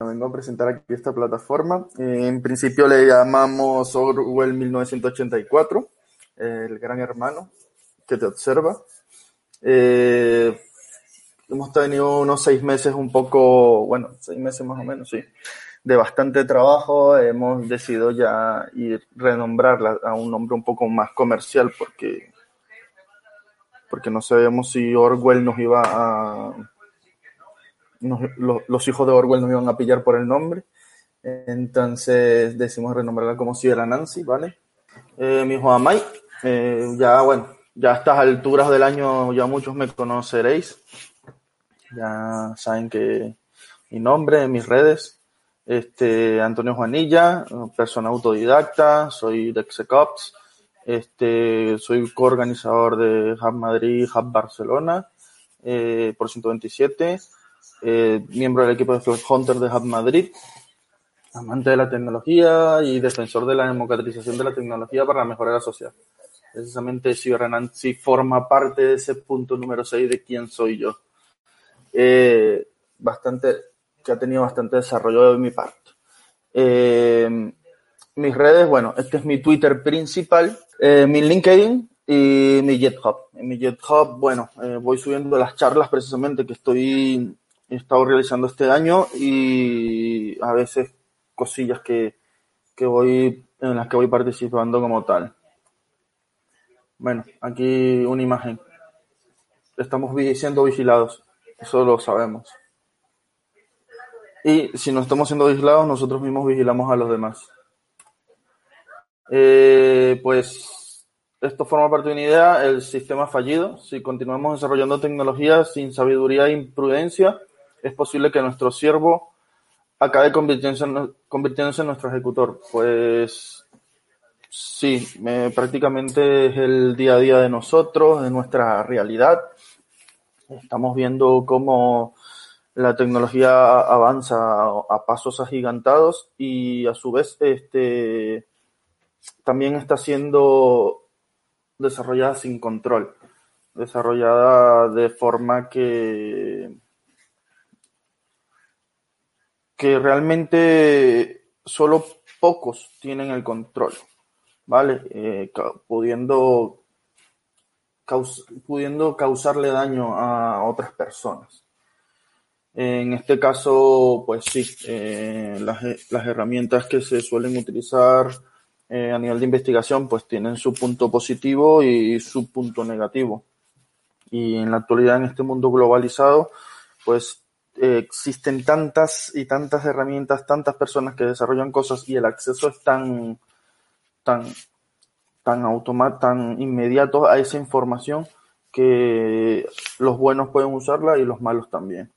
vengo a presentar aquí esta plataforma. En principio le llamamos Orwell 1984, el gran hermano que te observa. Eh, hemos tenido unos seis meses un poco, bueno, seis meses más o menos, sí, de bastante trabajo. Hemos decidido ya ir renombrarla a un nombre un poco más comercial porque, porque no sabíamos si Orwell nos iba a los, hijos de Orwell nos iban a pillar por el nombre. Entonces decimos renombrarla como si era Nancy, ¿vale? Eh, mi hijo Amay, eh, ya bueno, ya a estas alturas del año ya muchos me conoceréis. Ya saben que mi nombre, mis redes. Este, Antonio Juanilla, persona autodidacta, soy de Execops, este, soy coorganizador de Hub Madrid, Hub Barcelona, eh, por 127 eh, miembro del equipo de Flash Hunter de Hub Madrid, amante de la tecnología y defensor de la democratización de la tecnología para la mejora de la sociedad. Precisamente Nancy forma parte de ese punto número 6 de quién soy yo. Eh, bastante, que ha tenido bastante desarrollo de mi parte. Eh, mis redes, bueno, este es mi Twitter principal, mi LinkedIn y mi GitHub. En mi GitHub, bueno, voy subiendo las charlas precisamente que estoy he estado realizando este año y a veces cosillas que, que voy, en las que voy participando como tal. Bueno, aquí una imagen. Estamos siendo vigilados, eso lo sabemos. Y si no estamos siendo vigilados, nosotros mismos vigilamos a los demás. Eh, pues esto forma parte de una idea, el sistema fallido. Si continuamos desarrollando tecnología sin sabiduría e imprudencia, es posible que nuestro siervo acabe convirtiéndose en, nuestro ejecutor. Pues sí, prácticamente es el día a día de nosotros, de nuestra realidad. Estamos viendo cómo la tecnología avanza a pasos agigantados y a su vez este, también está siendo desarrollada sin control, desarrollada de forma que que realmente solo pocos tienen el control, ¿vale? Eh, pudiendo, pudiendo causarle daño a otras personas. En este caso, pues sí, eh, las, las, herramientas que se suelen utilizar eh, a nivel de investigación, pues tienen su punto positivo y su punto negativo. Y en la actualidad, en este mundo globalizado, pues existen tantas y tantas herramientas, tantas personas que desarrollan cosas y el acceso es tan, tan, tan automático, tan inmediato a esa información que los buenos pueden usarla y los malos también.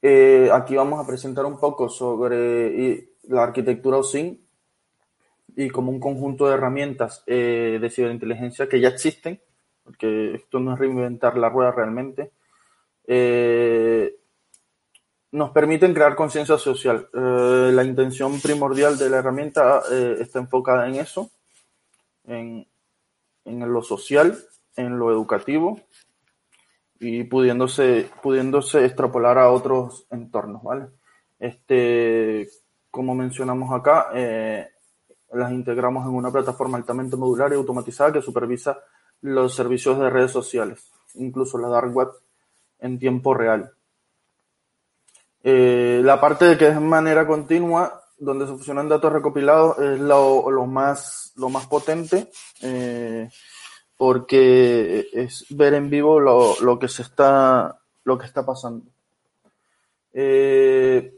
Eh, aquí vamos a presentar un poco sobre la arquitectura OSIN y como un conjunto de herramientas eh, de ciberinteligencia que ya existen, porque esto no es reinventar la rueda realmente, eh, nos permiten crear conciencia social. Eh, la intención primordial de la herramienta eh, está enfocada en eso, en, en, lo social, en lo educativo y pudiéndose, pudiéndose extrapolar a otros entornos, ¿vale? Este, como mencionamos acá, las integramos en una plataforma altamente modular y automatizada que supervisa los servicios de redes sociales, incluso la dark web en tiempo real. Eh, la parte de que es manera continua, donde se fusionan datos recopilados, es lo, más, lo más potente, eh, porque es ver en vivo lo, que se está, lo que está pasando. Eh,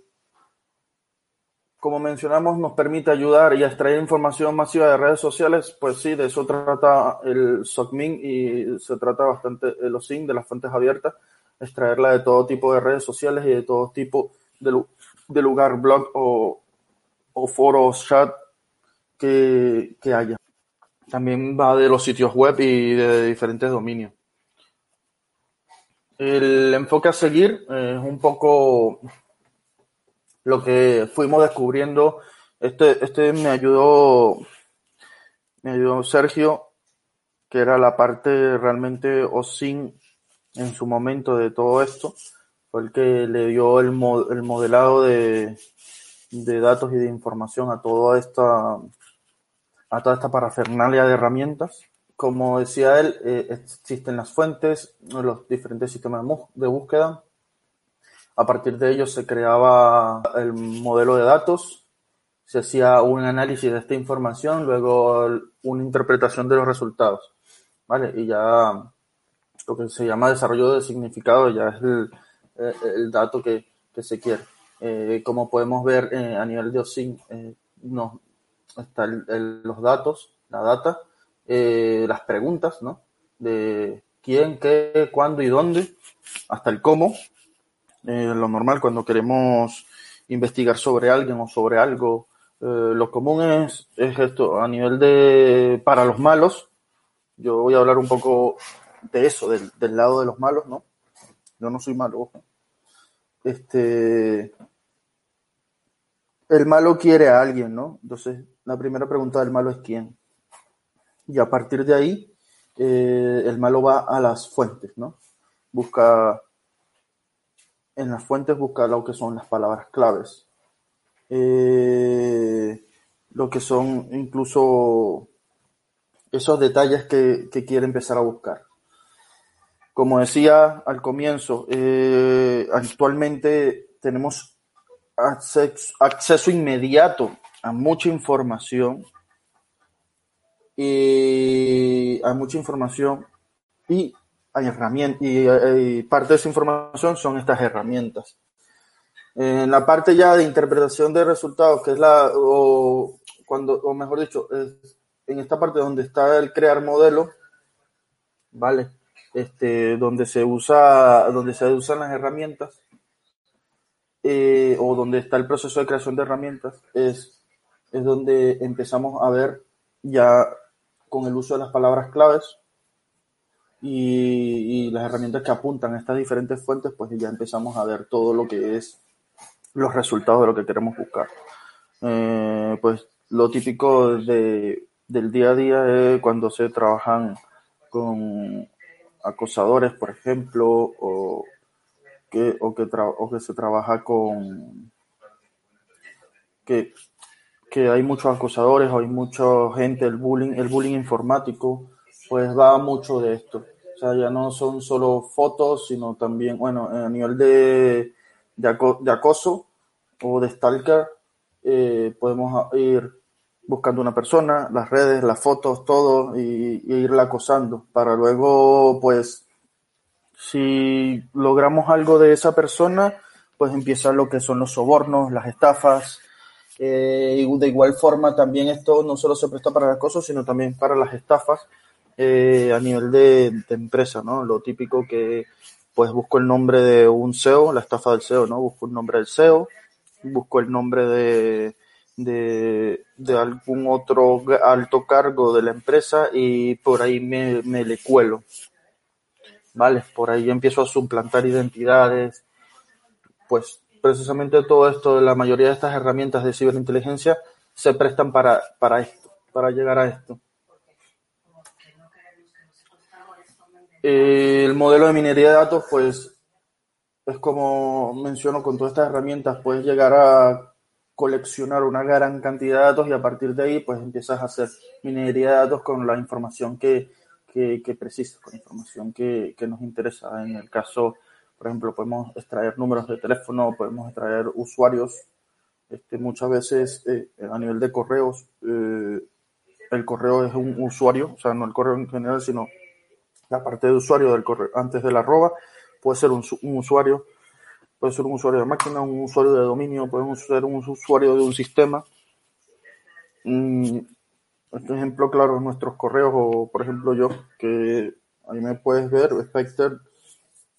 como mencionamos, nos permite ayudar y extraer información masiva de redes sociales, pues sí, de eso trata el SOCMIN y se trata bastante el OSIN, de las fuentes abiertas, extraerla de todo tipo de redes sociales y de todo tipo de, de lugar, blog o, o foros, chat que, que haya. También va de los sitios web y de diferentes dominios. El enfoque a seguir es un poco lo que fuimos descubriendo. Este, este me ayudó, me ayudó Sergio, que era la parte realmente OSIN en su momento de todo esto. Fue el que le dio el, el modelado de, de datos y de información a toda esta a toda esta parafernalia de herramientas. Como decía él, eh, existen las fuentes, los diferentes sistemas de búsqueda. A partir de ellos se creaba el modelo de datos, se hacía un análisis de esta información, luego una interpretación de los resultados. ¿Vale? Y ya lo que se llama desarrollo de significado ya es el, el dato que, se quiere. Eh, como podemos ver eh, a nivel de OSIN, eh, nos, están los datos, la data, eh, las preguntas, ¿no? De quién, qué, cuándo y dónde, hasta el cómo. Eh, lo normal cuando queremos investigar sobre alguien o sobre algo. Eh, lo común es esto, a nivel de, para los malos, yo voy a hablar un poco de eso, del, del lado de los malos, ¿no? Yo no soy malo. Este, el malo quiere a alguien, ¿no? Entonces, la primera pregunta del malo es quién. Y a partir de ahí, eh, el malo va a las fuentes, ¿no? Busca, en las fuentes busca lo que son las palabras claves. Eh, lo que son incluso esos detalles que, que, quiere empezar a buscar. Como decía al comienzo, eh, actualmente tenemos acceso, inmediato a mucha información y hay mucha información y hay herramientas y, parte de esa información son estas herramientas. En la parte ya de interpretación de resultados, que es la, o cuando, o mejor dicho, en esta parte donde está el crear modelo, ¿vale? Este, donde se usa, donde se usan las herramientas, eh, o donde está el proceso de creación de herramientas, es, es donde empezamos a ver ya con el uso de las palabras claves y, las herramientas que apuntan a estas diferentes fuentes, pues ya empezamos a ver todo lo que es los resultados de lo que queremos buscar. Eh, pues lo típico de, del día a día es cuando se trabajan con acosadores, por ejemplo, o que, o que, o que se trabaja con que, que hay muchos acosadores, hay mucha gente, el bullying, el bullying informático, pues va mucho de esto. O sea, ya no son solo fotos, sino también, bueno, a nivel de, de acoso o de stalker, eh, podemos ir buscando una persona, las redes, las fotos, todo, y, y irla acosando, para luego, pues, si logramos algo de esa persona, pues empieza lo que son los sobornos, las estafas. Eh, y de igual forma también esto no solo se presta para el acoso, sino también para las estafas eh, a nivel de, de, empresa, ¿no? Lo típico que pues busco el nombre de un SEO, la estafa del SEO, ¿no? Busco el nombre del SEO, busco el nombre de, de, de algún otro alto cargo de la empresa y por ahí me, me le cuelo. ¿vale? Por ahí empiezo a suplantar identidades, pues precisamente todo esto, la mayoría de estas herramientas de ciberinteligencia se prestan para, para esto, para llegar a esto. El modelo de minería de datos, pues, es como menciono con todas estas herramientas, puedes llegar a coleccionar una gran cantidad de datos y a partir de ahí, pues empiezas a hacer minería de datos con la información que, que, que precisa, con información que, que, nos interesa. En el caso, por ejemplo, podemos extraer números de teléfono, podemos extraer usuarios. Este, muchas veces eh, a nivel de correos, eh, el correo es un usuario, o sea, no el correo en general, sino la parte de usuario del correo, antes de la arroba, puede ser un usuario, puede ser un usuario de máquina, un usuario de dominio, puede ser un usuario de un sistema. Mm, este ejemplo claro nuestros correos o por ejemplo yo que ahí me puedes ver Spectre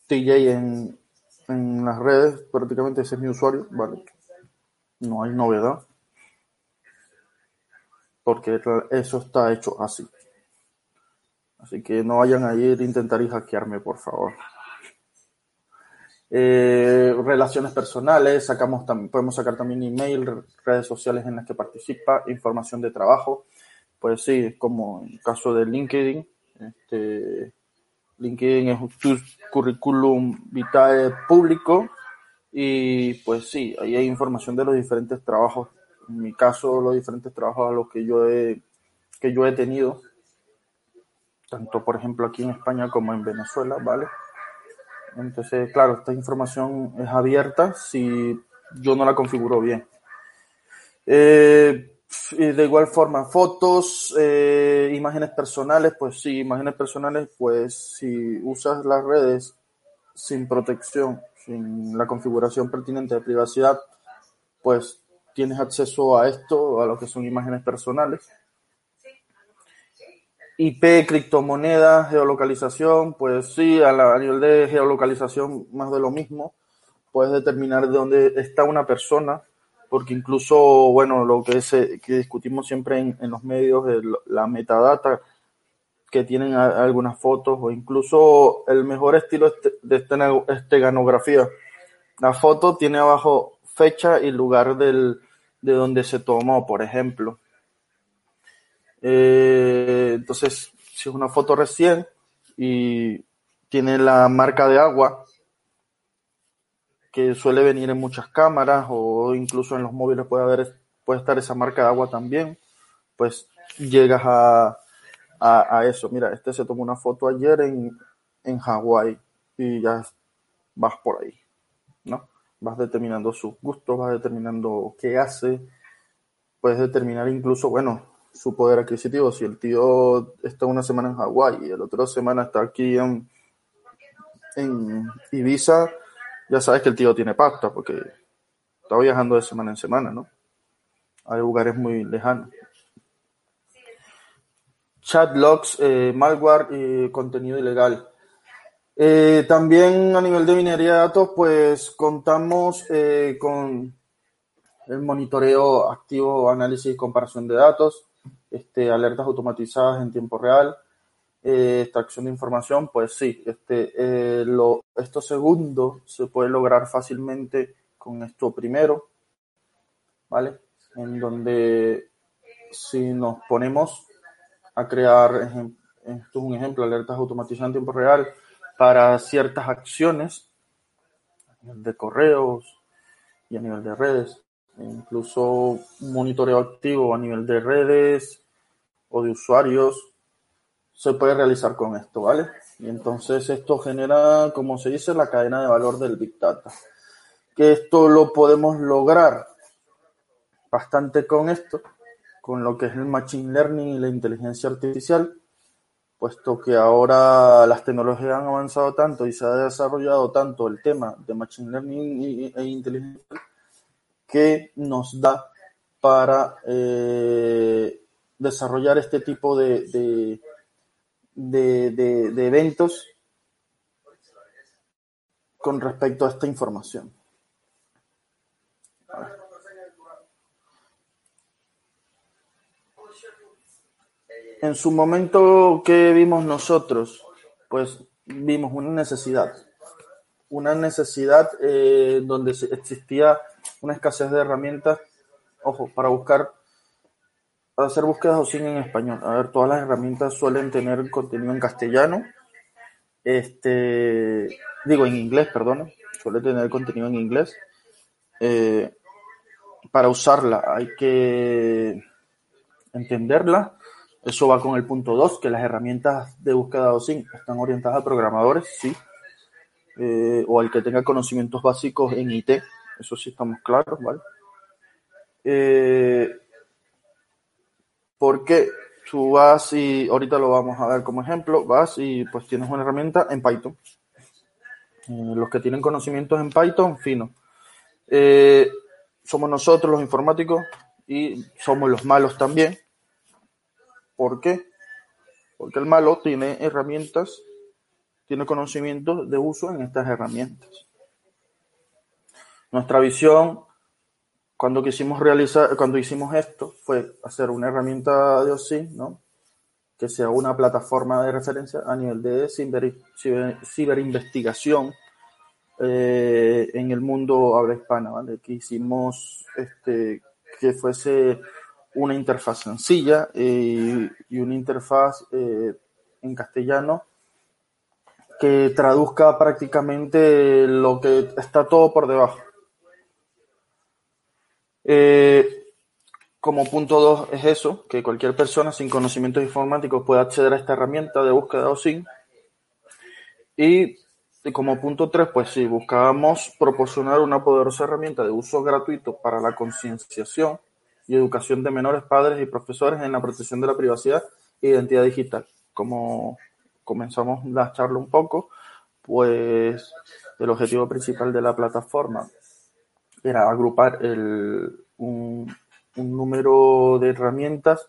TJ en, en las redes prácticamente ese es mi usuario vale no hay novedad porque eso está hecho así Así que no vayan a ir a intentar hackearme, por favor. Eh, relaciones personales, sacamos podemos sacar también email, redes sociales en las que participa, información de trabajo. Pues sí, como en el caso de LinkedIn. Este, LinkedIn es tu currículum vitae público y pues sí, ahí hay información de los diferentes trabajos. En mi caso, los diferentes trabajos a los que yo he, que yo he tenido, tanto por ejemplo aquí en España como en Venezuela, ¿vale? Entonces, claro, esta información es abierta si yo no la configuro bien. Eh, de igual forma, fotos, eh, imágenes personales, pues sí, imágenes personales, pues si usas las redes sin protección, sin la configuración pertinente de privacidad, pues tienes acceso a esto, a lo que son imágenes personales. IP, criptomonedas, geolocalización, pues sí, a, la, nivel de geolocalización más de lo mismo. Puedes determinar de dónde está una persona, porque incluso, bueno, lo que, que discutimos siempre en, los medios, la metadata que tienen algunas fotos o incluso el mejor estilo este, de esteganografía. La foto tiene abajo fecha y lugar del, de donde se tomó, por ejemplo. Eh, entonces, si es una foto recién y tiene la marca de agua, que suele venir en muchas cámaras o incluso en los móviles puede haber puede estar esa marca de agua también, pues llegas a, a, eso. Mira, este se tomó una foto ayer en, en Hawái y ya vas por ahí, ¿no? Vas determinando sus gustos, vas determinando qué hace, puedes determinar incluso, bueno, su poder adquisitivo. Si el tío está una semana en Hawái y el otro semana está aquí en, Ibiza, ya sabes que el tío tiene pasta porque está viajando de semana en semana, ¿no? Hay lugares muy lejanos. Chat logs, eh, malware y contenido ilegal. Eh, también a nivel de minería de datos, pues contamos eh, con el monitoreo activo, análisis y comparación de datos, este, alertas automatizadas en tiempo real, eh, extracción de información, pues sí, este, eh, lo, esto segundo se puede lograr fácilmente con esto primero, ¿vale? En donde si nos ponemos a crear, esto es un ejemplo, alertas automatizadas en tiempo real para ciertas acciones de correos y a nivel de redes, incluso un monitoreo activo a nivel de redes o de usuarios se puede realizar con esto, ¿vale? Y entonces esto genera, como se dice, la cadena de valor del Big Data. Que esto lo podemos lograr bastante con esto, con lo que es el Machine Learning y la inteligencia artificial, puesto que ahora las tecnologías han avanzado tanto y se ha desarrollado tanto el tema de Machine Learning e inteligencia que nos da para eh, desarrollar este tipo de, de, de, eventos con respecto a esta información. En su momento, ¿qué vimos nosotros? Pues vimos una necesidad. Una necesidad eh, donde existía una escasez de herramientas, ojo, para buscar, para hacer búsquedas o sin en español. A ver, todas las herramientas suelen tener contenido en castellano, este, digo en inglés, perdón, suele tener contenido en inglés. Eh, para usarla hay que entenderla. Eso va con el punto 2, que las herramientas de búsqueda o sin están orientadas a programadores, sí, eh, o al que tenga conocimientos básicos en IT, eso sí estamos claros, ¿vale? Eh, porque tú vas y ahorita lo vamos a ver como ejemplo, vas y pues tienes una herramienta en Python. Eh, los que tienen conocimientos en Python, fino. Eh, somos nosotros los informáticos y somos los malos también. ¿Por qué? Porque el malo tiene herramientas, tiene conocimientos de uso en estas herramientas. Nuestra visión cuando quisimos realizar, cuando hicimos esto, fue hacer una herramienta de OSI, ¿no? que sea una plataforma de referencia a nivel de ciber, ciberinvestigación eh, en el mundo habla hispana, ¿vale? Que hicimos este, que fuese una interfaz sencilla eh, y una interfaz eh, en castellano que traduzca prácticamente lo que está todo por debajo. Como punto dos es eso, que cualquier persona sin conocimientos informáticos pueda acceder a esta herramienta de búsqueda de OSIN. Y como punto tres, pues sí, buscábamos proporcionar una poderosa herramienta de uso gratuito para la concienciación y educación de menores, padres y profesores en la protección de la privacidad e identidad digital. Como comenzamos la charla un poco, pues el objetivo principal de la plataforma era agrupar el, un, número de herramientas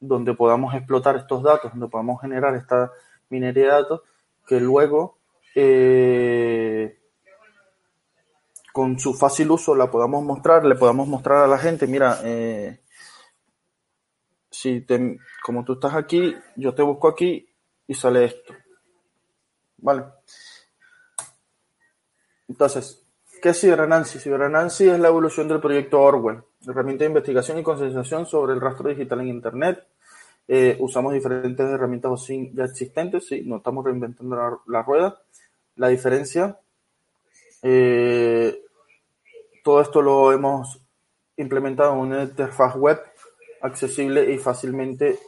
donde podamos explotar estos datos, donde podamos generar esta minería de datos que luego eh, con su fácil uso la podamos mostrar, le podamos mostrar a la gente, mira, eh, si te, como tú estás aquí, yo te busco aquí y sale esto. ¿Vale? Entonces, ¿Qué es CyberAnansi? CyberAnansi es la evolución del proyecto Orwell, herramienta de investigación y concienciación sobre el rastro digital en Internet. Eh, usamos diferentes herramientas ya existentes, sí, no estamos reinventando la, rueda. La diferencia, eh, todo esto lo hemos implementado en una interfaz web accesible y fácilmente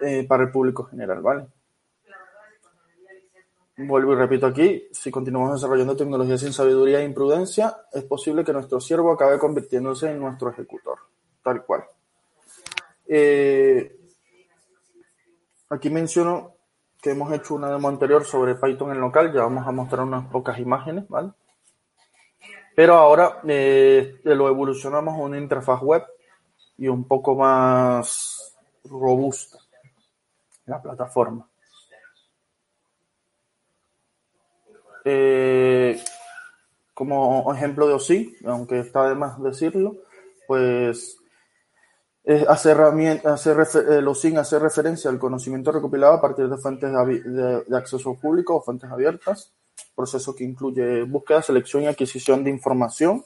eh, para el público general, ¿vale? Vuelvo y repito aquí, si continuamos desarrollando tecnología sin sabiduría e imprudencia, es posible que nuestro siervo acabe convirtiéndose en nuestro ejecutor, tal cual. Eh, aquí menciono que hemos hecho una demo anterior sobre Python en local, ya vamos a mostrar unas pocas imágenes, ¿vale? Pero ahora eh, lo evolucionamos a una interfaz web y un poco más robusta, la plataforma. Eh, como ejemplo de OSI, aunque está de más decirlo, pues hace, hace el OSIN hace referencia al conocimiento recopilado a partir de fuentes de, acceso público o fuentes abiertas, proceso que incluye búsqueda, selección y adquisición de información,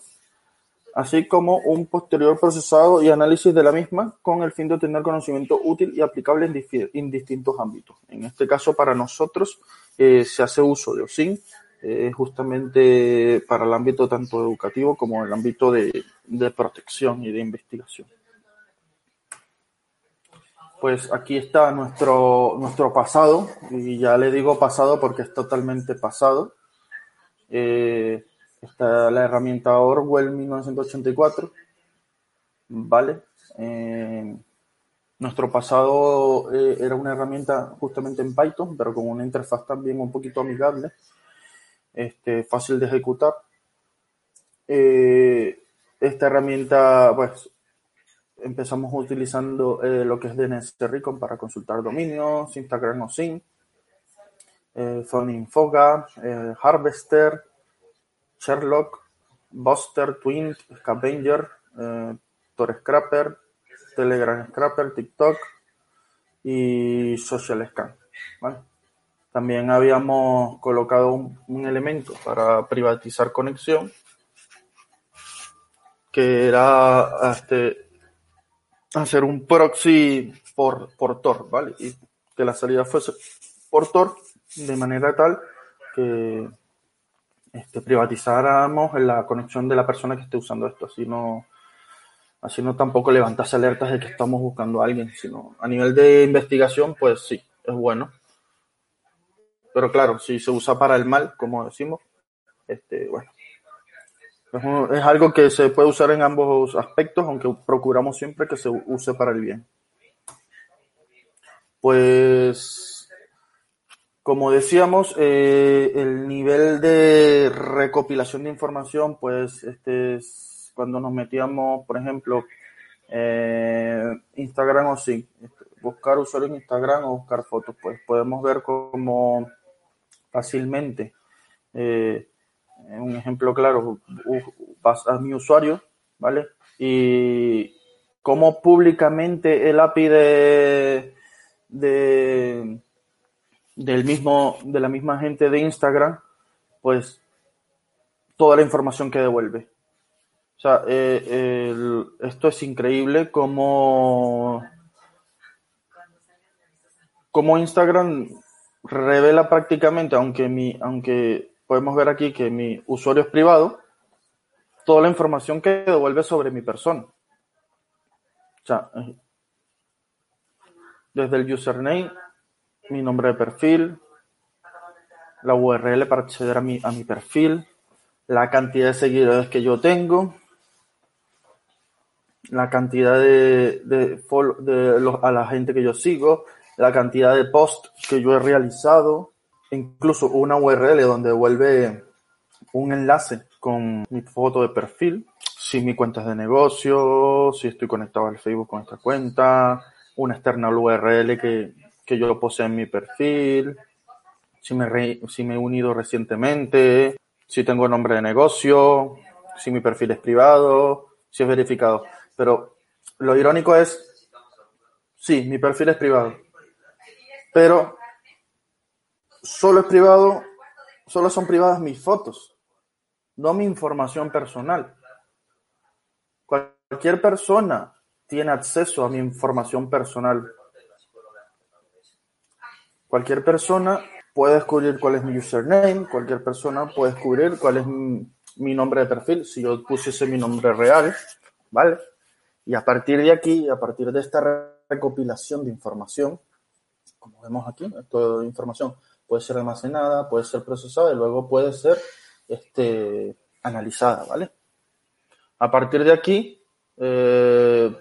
así como un posterior procesado y análisis de la misma con el fin de obtener conocimiento útil y aplicable en, distintos ámbitos. En este caso, para nosotros, eh, se hace uso de OSIN eh, justamente para el ámbito tanto educativo como el ámbito de, protección y de investigación. Pues aquí está nuestro, nuestro pasado, y ya le digo pasado porque es totalmente pasado. Eh, está la herramienta Orwell 1984, ¿vale? Eh, nuestro pasado era una herramienta justamente en Python, pero con una interfaz también un poquito amigable este, fácil de ejecutar. Eh, esta herramienta, pues, empezamos utilizando eh, lo que es DNS Recon para consultar dominios, Instagram o SIM, eh, Infoga, eh, Harvester, Sherlock, Buster, Twin, Scavenger, Tor Scrapper, Telegram Scrapper, TikTok y Social Scan. También habíamos colocado un, elemento para privatizar conexión, que era este, hacer un proxy por, por Tor, ¿vale? Y que la salida fuese por Tor de manera tal que este, privatizáramos la conexión de la persona que esté usando esto, así no, así no tampoco levantase alertas de que estamos buscando a alguien, sino a nivel de investigación, pues sí, es bueno. Pero claro, si se usa para el mal, como decimos, este, bueno, es, algo que se puede usar en ambos aspectos, aunque procuramos siempre que se use para el bien. Pues, como decíamos, eh, el nivel de recopilación de información, pues, este es cuando nos metíamos, por ejemplo, eh, Instagram o sí, este, buscar usuarios en Instagram o buscar fotos, pues podemos ver cómo fácilmente. Eh, un ejemplo claro, vas a mi usuario, ¿vale? Y cómo públicamente el API de, de, del mismo, de la misma gente de Instagram, pues toda la información que devuelve. O sea, eh, esto es increíble como, como Instagram revela prácticamente, aunque, mi, aunque podemos ver aquí que mi usuario es privado, toda la información que devuelve sobre mi persona. Eh, desde el username, mi nombre de perfil, la URL para acceder a mi, a mi perfil, la cantidad de seguidores que yo tengo, la cantidad de, de, de a la gente que yo sigo, la cantidad de posts que yo he realizado, incluso una URL donde vuelve un enlace con mi foto de perfil, si mi cuenta es de negocio, si estoy conectado al Facebook con esta cuenta, una external URL que, que yo poseo en mi perfil, si me, si me he unido recientemente, si tengo nombre de negocio, si mi perfil es privado, si es verificado. Pero lo irónico es, sí, mi perfil es privado, pero solo es privado, solo son privadas mis fotos, no mi información personal. Cualquier persona tiene acceso a mi información personal. Cualquier persona puede descubrir cuál es mi username, cualquier persona puede descubrir cuál es mi, nombre de perfil, si yo pusiese mi nombre real, ¿vale? Y a partir de aquí, a partir de esta recopilación de información, como vemos aquí, toda información puede ser almacenada, puede ser procesada y luego puede ser este, analizada, ¿vale? A partir de aquí, eh,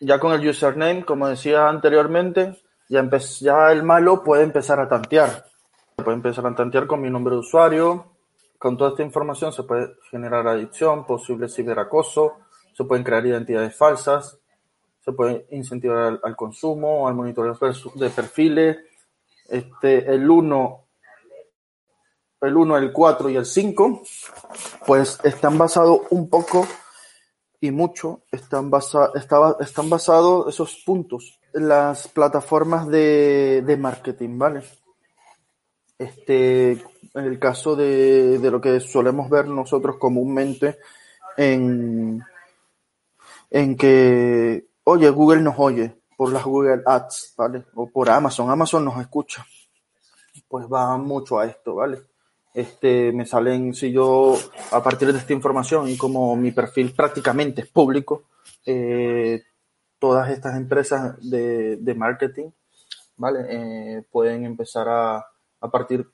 ya con el username, como decía anteriormente, ya, ya el malo puede empezar a tantear. Puede empezar a tantear con mi nombre de usuario. Con toda esta información se puede generar adicción, posible ciberacoso, se pueden crear identidades falsas, puede incentivar al, consumo, al monitoreo de perfiles. Este, el 1, el 1, el 4 y el 5, pues están basados un poco y mucho están, basa, están basados esos puntos en las plataformas de, de marketing, ¿vale? Este, en el caso de, de lo que solemos ver nosotros comúnmente en, en que, oye, Google nos oye por las Google Ads, ¿vale? O por Amazon, Amazon nos escucha. Pues va mucho a esto, ¿vale? este, me salen, si yo, a partir de esta información y como mi perfil prácticamente es público, eh, todas estas empresas de, de marketing, ¿vale? Eh, pueden empezar a, a partir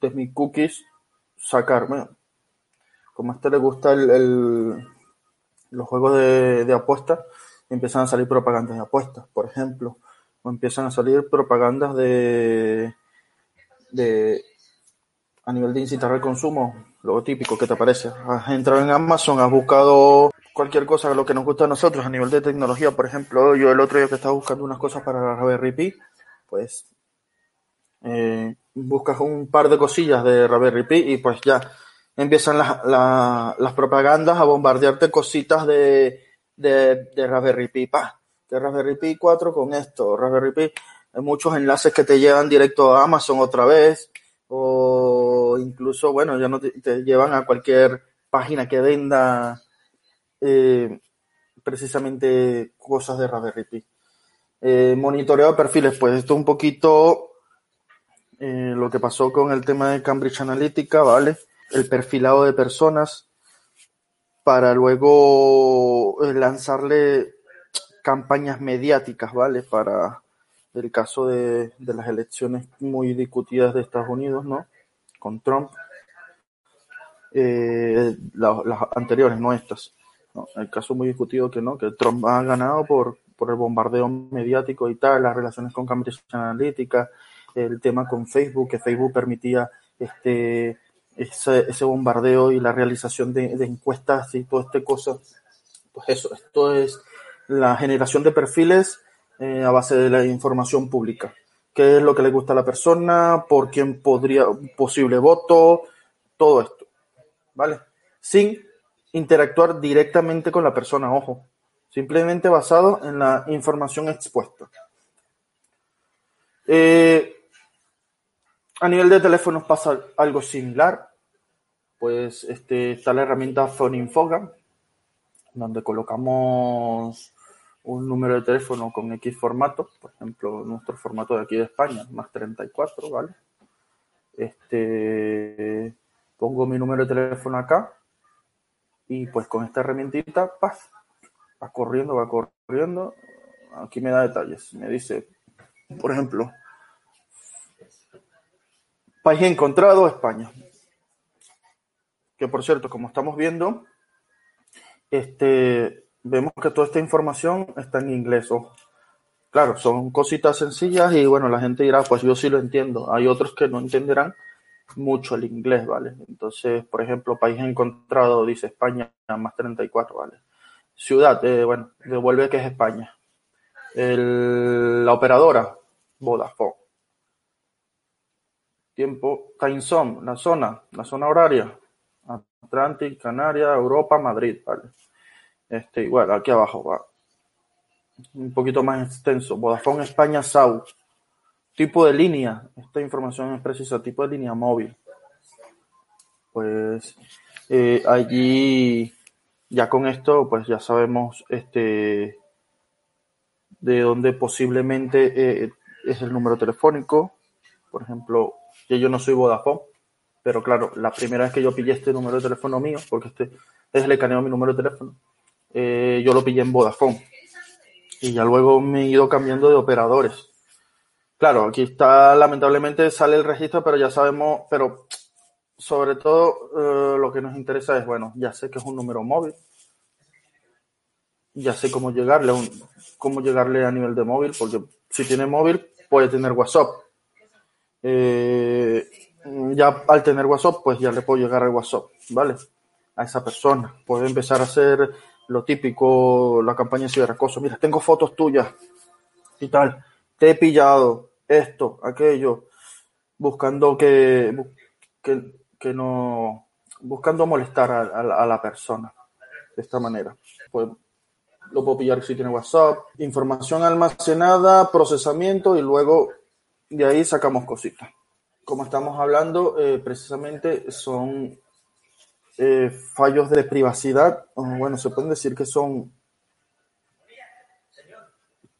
de mis cookies, sacar, bueno, como a este le gusta el, los juegos de, de apuestas, empiezan a salir propagandas de apuestas, por ejemplo, o empiezan a salir propagandas de, de a nivel de incitar al consumo, lo típico que te aparece. Has entrado en Amazon, has buscado cualquier cosa, lo que nos gusta a nosotros a nivel de tecnología, por ejemplo, yo el otro día que estaba buscando unas cosas para la Raspberry pues eh, buscas un par de cosillas de Raspberry Pi y pues ya empiezan las propagandas a bombardearte cositas de, de, de Raspberry Pi, pa, de Raspberry Pi 4 con esto, Raspberry Pi, muchos enlaces que te llevan directo a Amazon otra vez, o incluso, bueno, ya no te, llevan a cualquier página que venda eh, precisamente cosas de Raspberry Pi. Eh, monitoreo de perfiles, pues esto es un poquito eh, lo que pasó con el tema de Cambridge Analytica, ¿vale? El perfilado de personas para luego lanzarle campañas mediáticas, ¿vale? Para, del caso de, de las elecciones muy discutidas de Estados Unidos, ¿no? Con Trump. Eh, las anteriores, no estas. ¿no? El caso muy discutido que no, que Trump ha ganado por, por el bombardeo mediático y tal, las relaciones con Cambridge Analytica, el tema con Facebook, que Facebook permitía este ese, ese bombardeo y la realización de, encuestas y todo este cosa. Pues eso, esto es la generación de perfiles eh, a base de la información pública. ¿Qué es lo que le gusta a la persona? ¿Por quién podría, posible voto? Todo esto. ¿Vale? Sin interactuar directamente con la persona, ojo. Simplemente basado en la información expuesta. Eh, a nivel de teléfonos pasa algo similar. Pues este, está la herramienta Phoninfoga, donde colocamos un número de teléfono con X formato, por ejemplo, nuestro formato de aquí de España, más 34, ¿vale? Este, pongo mi número de teléfono acá y pues con esta herramientita, paz, va corriendo, va corriendo. Aquí me da detalles. Me dice, por ejemplo, país encontrado, España. Que por cierto, como estamos viendo, este, vemos que toda esta información está en inglés. claro, son cositas sencillas y bueno, la gente dirá, pues yo sí lo entiendo. Hay otros que no entenderán mucho el inglés, ¿vale? Entonces, por ejemplo, país encontrado dice España más 34, ¿vale? Ciudad, eh, bueno, devuelve que es España. la operadora, Vodafone. Tiempo, time zone, la zona, la zona horaria, Atlántico, Canarias, Europa, Madrid, ¿vale? Este, igual, aquí abajo va. Un poquito más extenso. Vodafone España South. Tipo de línea. Esta información es precisa. Tipo de línea móvil. Pues eh, allí, ya con esto, pues ya sabemos este de dónde posiblemente eh, es el número telefónico. Por ejemplo, yo no soy Vodafone, pero claro, la primera vez que yo pillé este número de teléfono mío, porque este es el caneo mi número de teléfono, eh, yo lo pillé en Vodafone. Y ya luego me he ido cambiando de operadores. Claro, aquí está, lamentablemente sale el registro, pero ya sabemos, pero sobre todo eh, lo que nos interesa es, bueno, ya sé que es un número móvil, ya sé cómo llegarle, un, cómo llegarle a nivel de móvil, porque si tiene móvil puede tener WhatsApp. Eh, ya al tener WhatsApp, pues ya le puedo llegar al WhatsApp, ¿vale? A esa persona. Puede empezar a hacer lo típico, la campaña de ciberacoso. Mira, tengo fotos tuyas y tal. Te he pillado esto, aquello, buscando que, que, no, buscando molestar a, la persona de esta manera. Pues lo puedo pillar si tiene WhatsApp, información almacenada, procesamiento y luego de ahí sacamos cositas. Como estamos hablando, eh, precisamente son eh, fallos de privacidad, bueno, se pueden decir que son,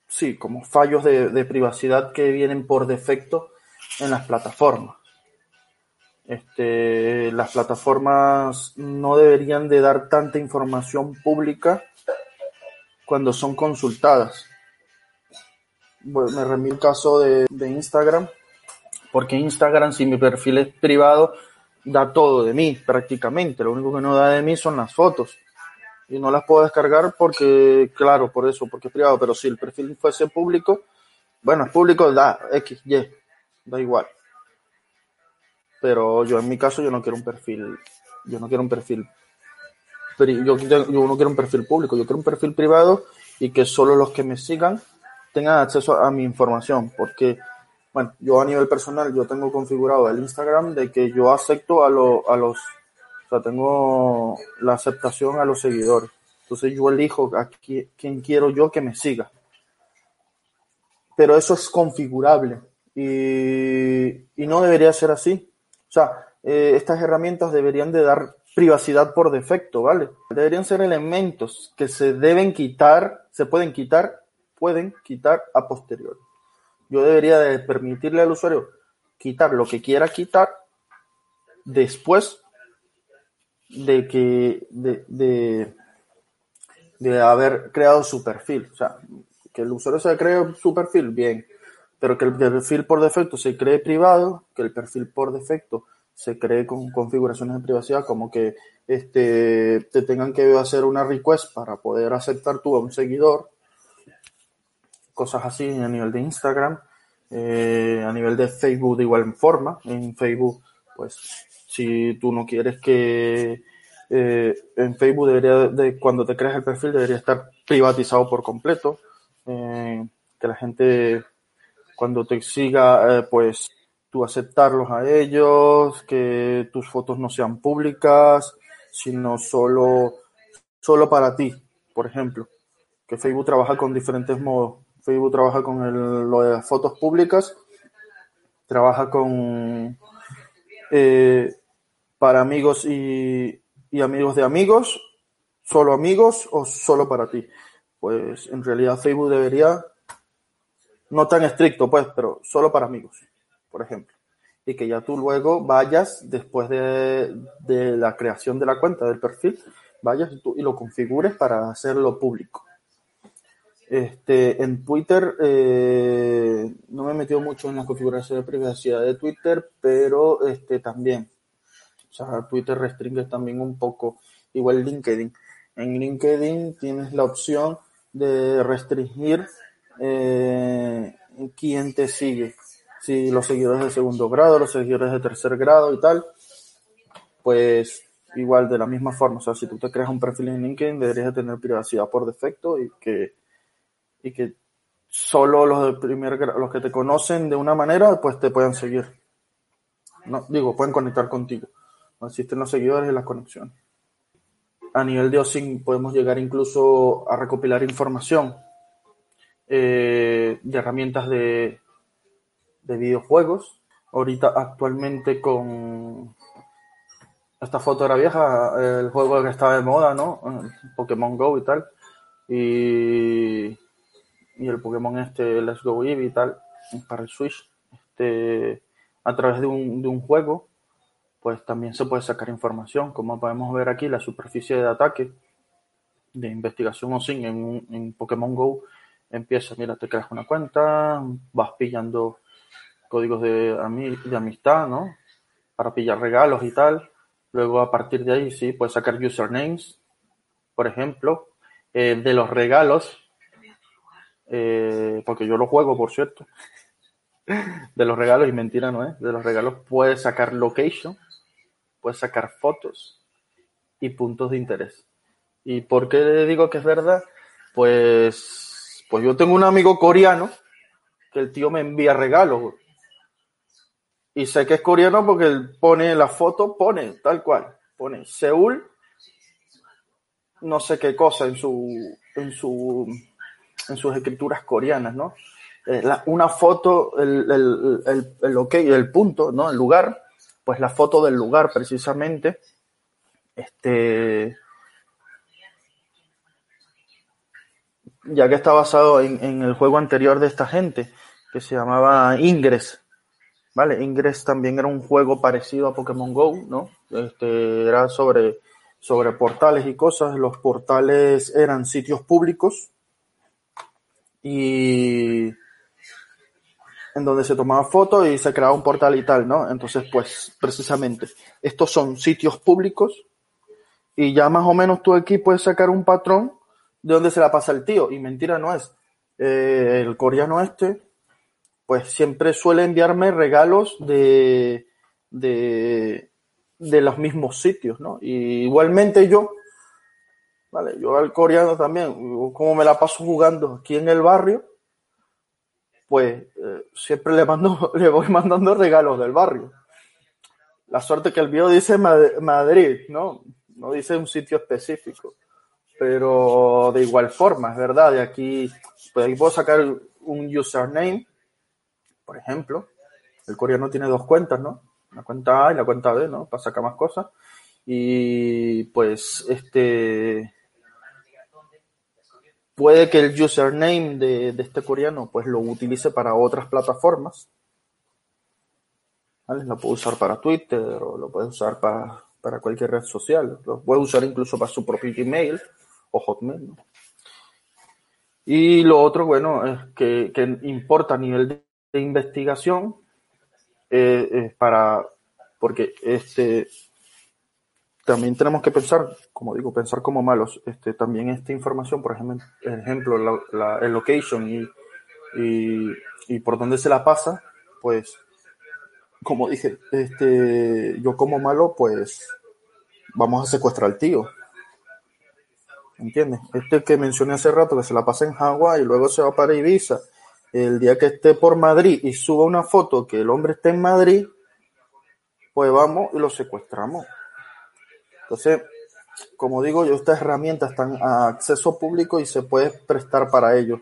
sí, como fallos de, privacidad que vienen por defecto en las plataformas. Este, las plataformas no deberían de dar tanta información pública cuando son consultadas. Me remito al caso de, de Instagram, porque Instagram, si mi perfil es privado, da todo de mí prácticamente. Lo único que no da de mí son las fotos. Y no las puedo descargar porque, claro, por eso, porque es privado. Pero si el perfil fuese público, bueno, es público, da X, Y, da igual. Pero yo en mi caso yo no quiero un perfil, yo no quiero un perfil, yo, yo no quiero un perfil público, yo quiero un perfil privado y que solo los que me sigan tengan acceso a mi información, porque bueno, yo a nivel personal, yo tengo configurado el Instagram de que yo acepto a, a los, o sea, tengo la aceptación a los seguidores. Entonces yo elijo a quién quiero yo que me siga. Pero eso es configurable y, y no debería ser así. O sea, eh, estas herramientas deberían de dar privacidad por defecto, ¿vale? Deberían ser elementos que se deben quitar, se pueden quitar, pueden quitar a posteriori yo debería de permitirle al usuario quitar lo que quiera quitar después de que de, de, haber creado su perfil. O sea, que el usuario se cree su perfil, bien, pero que el perfil por defecto se cree privado, que el perfil por defecto se cree con configuraciones de privacidad, como que este, te tengan que hacer una request para poder aceptar tú a un seguidor, cosas así a nivel de Instagram, eh, a nivel de Facebook de igual forma. En Facebook, pues si tú no quieres que eh, en Facebook debería de cuando te creas el perfil debería estar privatizado por completo, eh, que la gente cuando te siga pues tú aceptarlos a ellos, que tus fotos no sean públicas, sino solo solo para ti, por ejemplo, que Facebook trabaja con diferentes modos Facebook trabaja con lo de fotos públicas trabaja con eh, para amigos y, y amigos de amigos, solo amigos o solo para ti. Pues en realidad Facebook debería, no tan estricto pues, pero solo para amigos, por ejemplo. Y que ya tú luego vayas, después de, de la creación de la cuenta, del perfil, vayas tú y lo configures para hacerlo público. Este, en Twitter eh, no me he metido mucho en la configuración de privacidad de Twitter, pero este, también. O sea, Twitter restringe también un poco, igual LinkedIn. En LinkedIn tienes la opción de restringir eh, quién te sigue. Si los seguidores de segundo grado, los seguidores de tercer grado y tal, pues igual de la misma forma. O sea, si tú te creas un perfil en LinkedIn, deberías de tener privacidad por defecto y que, y que solo los de primer los que te conocen de una manera, pues te puedan seguir. No, digo, pueden conectar contigo. No existen los seguidores y las conexiones. A nivel de OSINT podemos llegar incluso a recopilar información eh, de herramientas de, de videojuegos. Ahorita actualmente con esta foto era vieja, el juego que estaba de moda, ¿no? Pokémon Go y tal. Y, y el Pokémon este, Let's Go Eevee y tal, para el Switch. Este, a través de un, de un juego, pues también se puede sacar información. Como podemos ver aquí, la superficie de ataque de investigación o sin en, en Pokémon Go empieza, mira, te creas una cuenta, vas pillando códigos de, de amistad, ¿no? Para pillar regalos y tal Luego a partir de ahí sí, puedes sacar usernames, por ejemplo, eh, de los regalos, eh, porque yo lo juego, por cierto, de los regalos, y mentira no es, de los regalos puedes sacar location, puedes sacar fotos y puntos de interés. ¿Y por qué le digo que es verdad? Pues, pues yo tengo un amigo coreano que el tío me envía regalos y sé que es coreano porque él pone la foto, pone tal cual, pone Seúl, no sé qué cosa en su, en su, en sus escrituras coreanas, ¿no? Eh, una foto, el, el, el, el, ok, el punto, ¿no? El lugar, pues la foto del lugar precisamente, este, ya que está basado en, en el juego anterior de esta gente, que se llamaba Ingress, Vale, Ingress también era un juego parecido a Pokémon Go, ¿no? Este, era sobre, sobre portales y cosas. Los portales eran sitios públicos y en donde se tomaba fotos y se creaba un portal y tal, ¿no? Entonces, pues, precisamente, estos son sitios públicos y ya más o menos tú aquí puedes sacar un patrón de dónde se la pasa el tío. Y mentira no es. Eh, el coreano este pues siempre suele enviarme regalos de, de, de los mismos sitios, ¿no? Y igualmente yo, vale, yo al coreano también, como me la paso jugando aquí en el barrio, pues eh, siempre le mando, le voy mandando regalos del barrio. La suerte que el video dice Madrid, ¿no? No dice un sitio específico. Pero de igual forma, es verdad, de aquí, pues puedo sacar un username por ejemplo, el coreano tiene dos cuentas, ¿no? La cuenta A y la cuenta B, ¿no? Para sacar más cosas. Y pues este puede que el username de, de, este coreano pues lo utilice para otras plataformas. Lo puede usar para Twitter o lo puede usar para, para cualquier red social. Lo puede usar incluso para su propio email o Hotmail. Y lo otro, bueno, es que, que importa a nivel de investigación eh, para, porque este, también tenemos que pensar, como digo, pensar como malos, este, también esta información, por ejemplo, la, el location y, por dónde se la pasa, pues, como dije, este, yo como malo, pues, vamos a secuestrar al tío. ¿Entiendes? Este que mencioné hace rato, que se la pasa en Hawái y luego se va para Ibiza el día que esté por Madrid y suba una foto que el hombre esté en Madrid, pues vamos y lo secuestramos. Entonces, como digo yo, estas herramientas están a acceso público y se puede prestar para ello.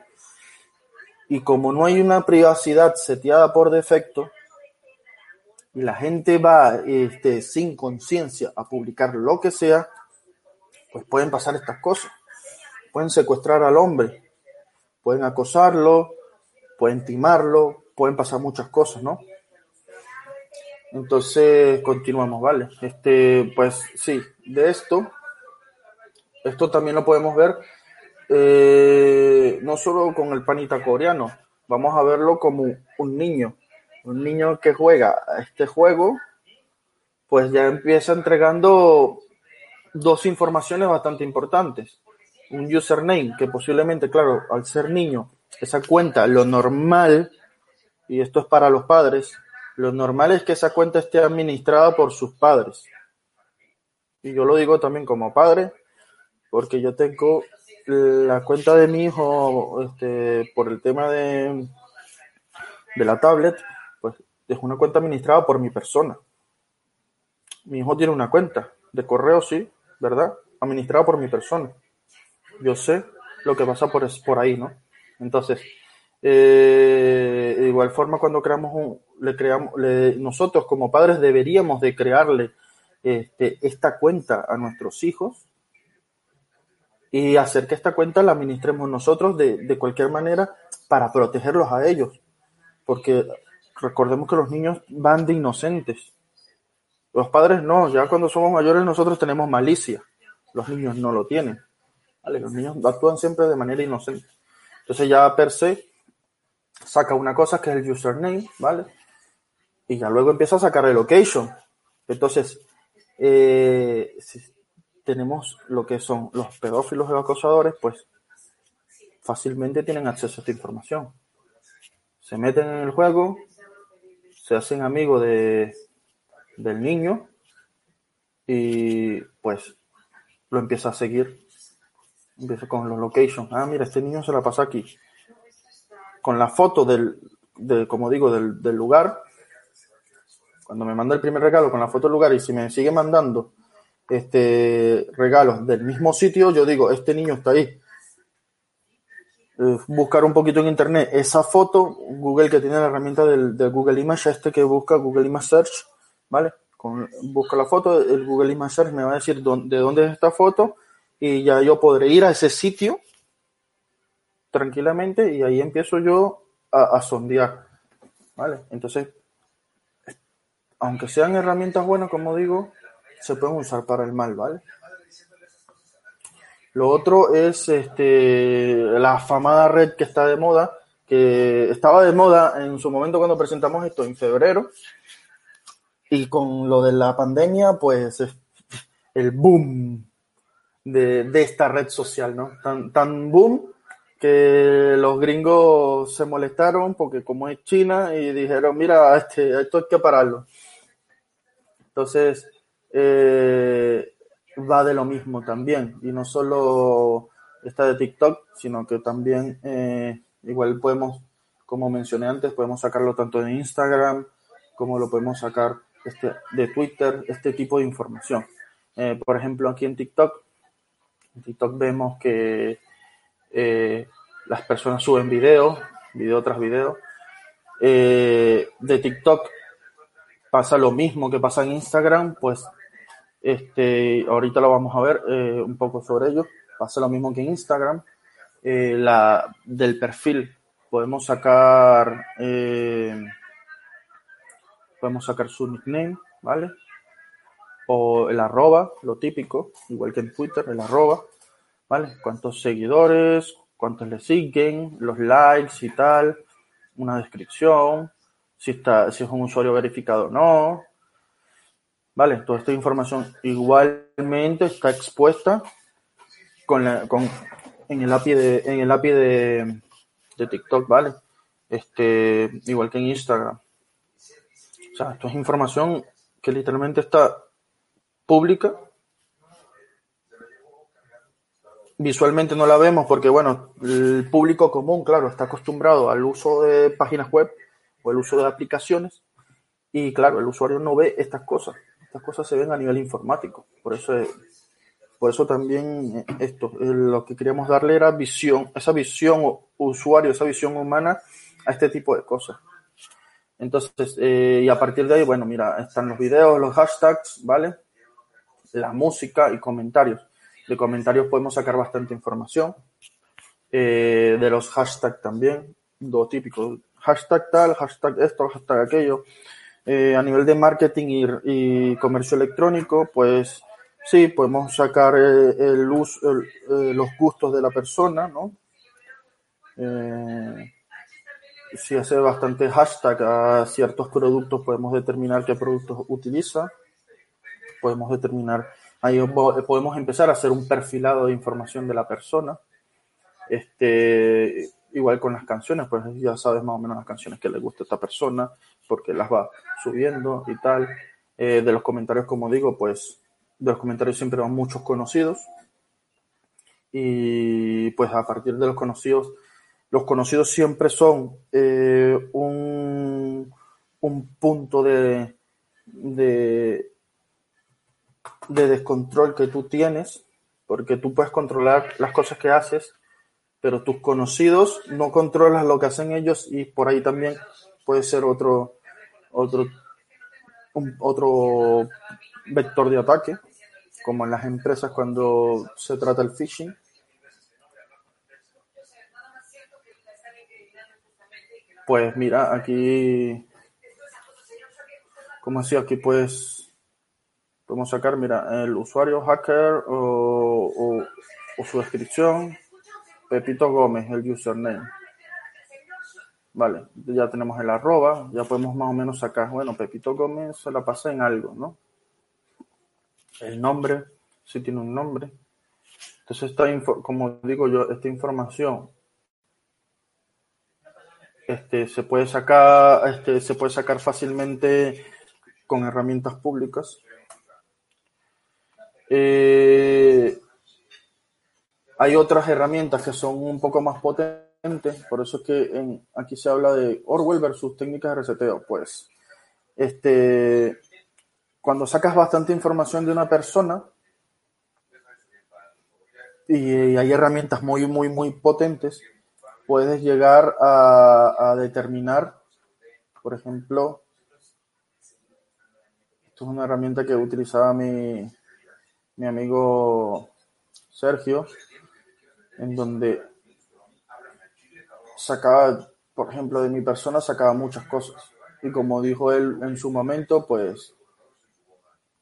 Y como no hay una privacidad seteada por defecto, y la gente va este, sin conciencia a publicar lo que sea, pues pueden pasar estas cosas. Pueden secuestrar al hombre, pueden acosarlo, pueden timarlo, pueden pasar muchas cosas, ¿no? Entonces, continuamos, ¿vale? Este, pues sí, de esto, esto también lo podemos ver eh, no solo con el panita coreano, vamos a verlo como un niño, un niño que juega a este juego, pues ya empieza entregando dos informaciones bastante importantes. Un username que posiblemente, claro, al ser niño, esa cuenta, lo normal, y esto es para los padres, lo normal es que esa cuenta esté administrada por sus padres. Y yo lo digo también como padre, porque yo tengo la cuenta de mi hijo, este, por el tema de, de la tablet, pues es una cuenta administrada por mi persona. Mi hijo tiene una cuenta de correo, sí, ¿verdad? Administrada por mi persona. Yo sé lo que pasa por, por ahí, ¿no? Entonces, eh, de igual forma cuando creamos un, le creamos, nosotros como padres deberíamos de crearle este, esta cuenta a nuestros hijos y hacer que esta cuenta la administremos nosotros de, de cualquier manera para protegerlos a ellos. Porque recordemos que los niños van de inocentes. Los padres no, ya cuando somos mayores nosotros tenemos malicia. Los niños no lo tienen. ¿vale? Los niños actúan siempre de manera inocente. Entonces ya per se saca una cosa que es el username, ¿vale? Y ya luego empieza a sacar el location. Entonces, eh, tenemos lo que son los pedófilos y los acosadores, pues fácilmente tienen acceso a esta información. Se meten en el juego, se hacen amigos de, del niño y pues lo empieza a seguir. Empieza con los locations. Ah, mira, este niño se la pasa aquí. Con la foto del, como digo, del, del lugar. Cuando me manda el primer regalo con la foto del lugar y si me sigue mandando este, regalos del mismo sitio, yo digo, este niño está ahí. Eh, buscar un poquito en internet esa foto, Google que tiene la herramienta del, Google Image, este que busca Google Image Search, ¿vale? Con, busca la foto, el Google Image Search me va a decir de dónde es esta foto y ya yo podré ir a ese sitio tranquilamente y ahí empiezo yo a, a sondear, ¿vale? Entonces, aunque sean herramientas buenas, como digo, se pueden usar para el mal, ¿vale? Lo otro es este, la afamada red que está de moda, que estaba de moda en su momento cuando presentamos esto en febrero. Y con lo de la pandemia, pues el boom de, de esta red social, ¿no? Tan, tan boom que los gringos se molestaron porque como es China y dijeron, mira, este, esto hay que pararlo. Entonces, eh, va de lo mismo también. Y no solo está de TikTok, sino que también eh, igual podemos, como mencioné antes, podemos sacarlo tanto de Instagram como lo podemos sacar este, de Twitter, este tipo de información. Eh, por ejemplo, aquí en TikTok, en TikTok vemos que las personas suben videos, video tras video. de TikTok pasa lo mismo que pasa en Instagram, pues este, ahorita lo vamos a ver eh, un poco sobre ello. Pasa lo mismo que en Instagram. Eh, la, del perfil podemos sacar eh, podemos sacar su nickname, ¿vale? O el arroba, lo típico, igual que en Twitter, el arroba, ¿vale? Cuántos seguidores, cuántos le siguen, los likes y tal, una descripción, si está, si es un usuario verificado o no, ¿vale? Toda esta información igualmente está expuesta con la, con, en el API de, en el API de, de TikTok, ¿vale? Este, igual que en Instagram. O sea, esto es información que literalmente está pública. Visualmente no la vemos porque, bueno, el público común, claro, está acostumbrado al uso de páginas web o el uso de aplicaciones y, claro, el usuario no ve estas cosas. Estas cosas se ven a nivel informático. Por eso, por eso también esto, lo que queríamos darle era visión, esa visión usuario, esa visión humana a este tipo de cosas. Entonces, eh, y a partir de ahí, bueno, mira, están los videos, los hashtags, ¿vale? La música y comentarios. De comentarios podemos sacar bastante información. Eh, de los hashtags también, lo típico. Hashtag tal, hashtag esto, hashtag aquello. Eh, a nivel de marketing y, comercio electrónico, pues sí, podemos sacar eh, el, uso, los gustos de la persona, ¿no? Si hace bastante hashtag a ciertos productos, podemos determinar qué productos utiliza. Podemos determinar, ahí podemos empezar a hacer un perfilado de información de la persona. Este, igual con las canciones, pues ya sabes más o menos las canciones que le gusta a esta persona, porque las va subiendo y tal. Eh, de los comentarios, como digo, pues de los comentarios siempre van muchos conocidos. Y pues a partir de los conocidos, los conocidos siempre son eh, un, un, punto de, de, de descontrol que tú tienes, porque tú puedes controlar las cosas que haces, pero tus conocidos no controlas lo que hacen ellos y por ahí también puede ser otro otro un, otro vector de ataque como en las empresas cuando se trata el phishing. Pues mira aquí como decía aquí pues podemos sacar mira el usuario hacker o, o, o su descripción Pepito Gómez, el username. Vale, ya tenemos el arroba, ya podemos más o menos sacar, bueno, Pepito Gómez se la pasa en algo, ¿no? El nombre, si tiene un nombre. Entonces, esta como digo yo, esta información este, se puede sacar, este, se puede sacar fácilmente con herramientas públicas. Eh, hay otras herramientas que son un poco más potentes, por eso es que aquí se habla de Orwell versus técnicas de reseteo. Pues, este, cuando sacas bastante información de una persona y hay herramientas muy, muy, muy potentes, puedes llegar a determinar, por ejemplo, esto es una herramienta que utilizaba mi, mi amigo Sergio, en donde sacaba, por ejemplo, de mi persona sacaba muchas cosas. Y como dijo él en su momento, pues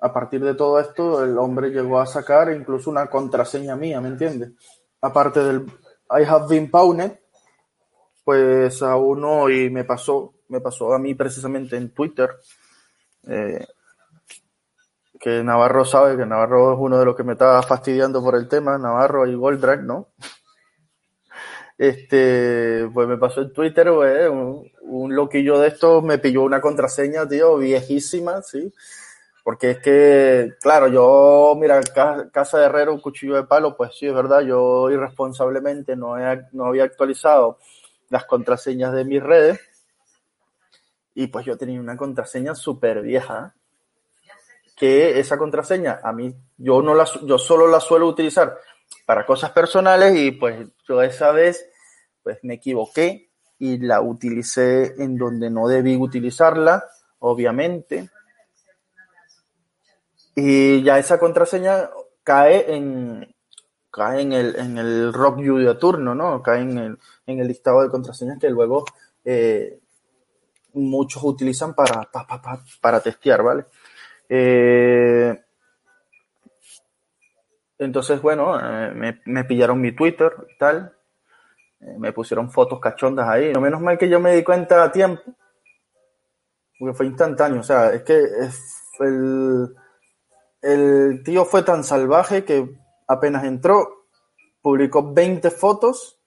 a partir de todo esto, el hombre llegó a sacar incluso una contraseña mía, ¿me entiendes? Aparte del I have been pwned, pues a uno y me pasó, me pasó a mí precisamente en Twitter, eh, que Navarro sabe que Navarro es uno de los que me estaba fastidiando por el tema, Navarro y Goldrack, ¿no? Este, pues me pasó en Twitter, pues, un, un loquillo de estos me pilló una contraseña, tío, viejísima, sí. Porque es que, claro, yo, mira, casa de herrero, un cuchillo de palo, pues sí, es verdad, yo irresponsablemente no, no había actualizado las contraseñas de mis redes. Y pues yo tenía una contraseña súper vieja que esa contraseña a mí yo no la yo solo la suelo utilizar para cosas personales y pues yo esa vez pues me equivoqué y la utilicé en donde no debí utilizarla, obviamente. Y ya esa contraseña cae en cae en el, en el rock view de turno, ¿no? Cae en el, en el listado de contraseñas que luego eh, muchos utilizan para, para, para, para testear, ¿vale? Eh, entonces, bueno, eh, me, pillaron mi Twitter y tal. Eh, me pusieron fotos cachondas ahí. Lo menos mal que yo me di cuenta a tiempo. Porque fue instantáneo. O sea, es que el, el tío fue tan salvaje que apenas entró, publicó 20 fotos,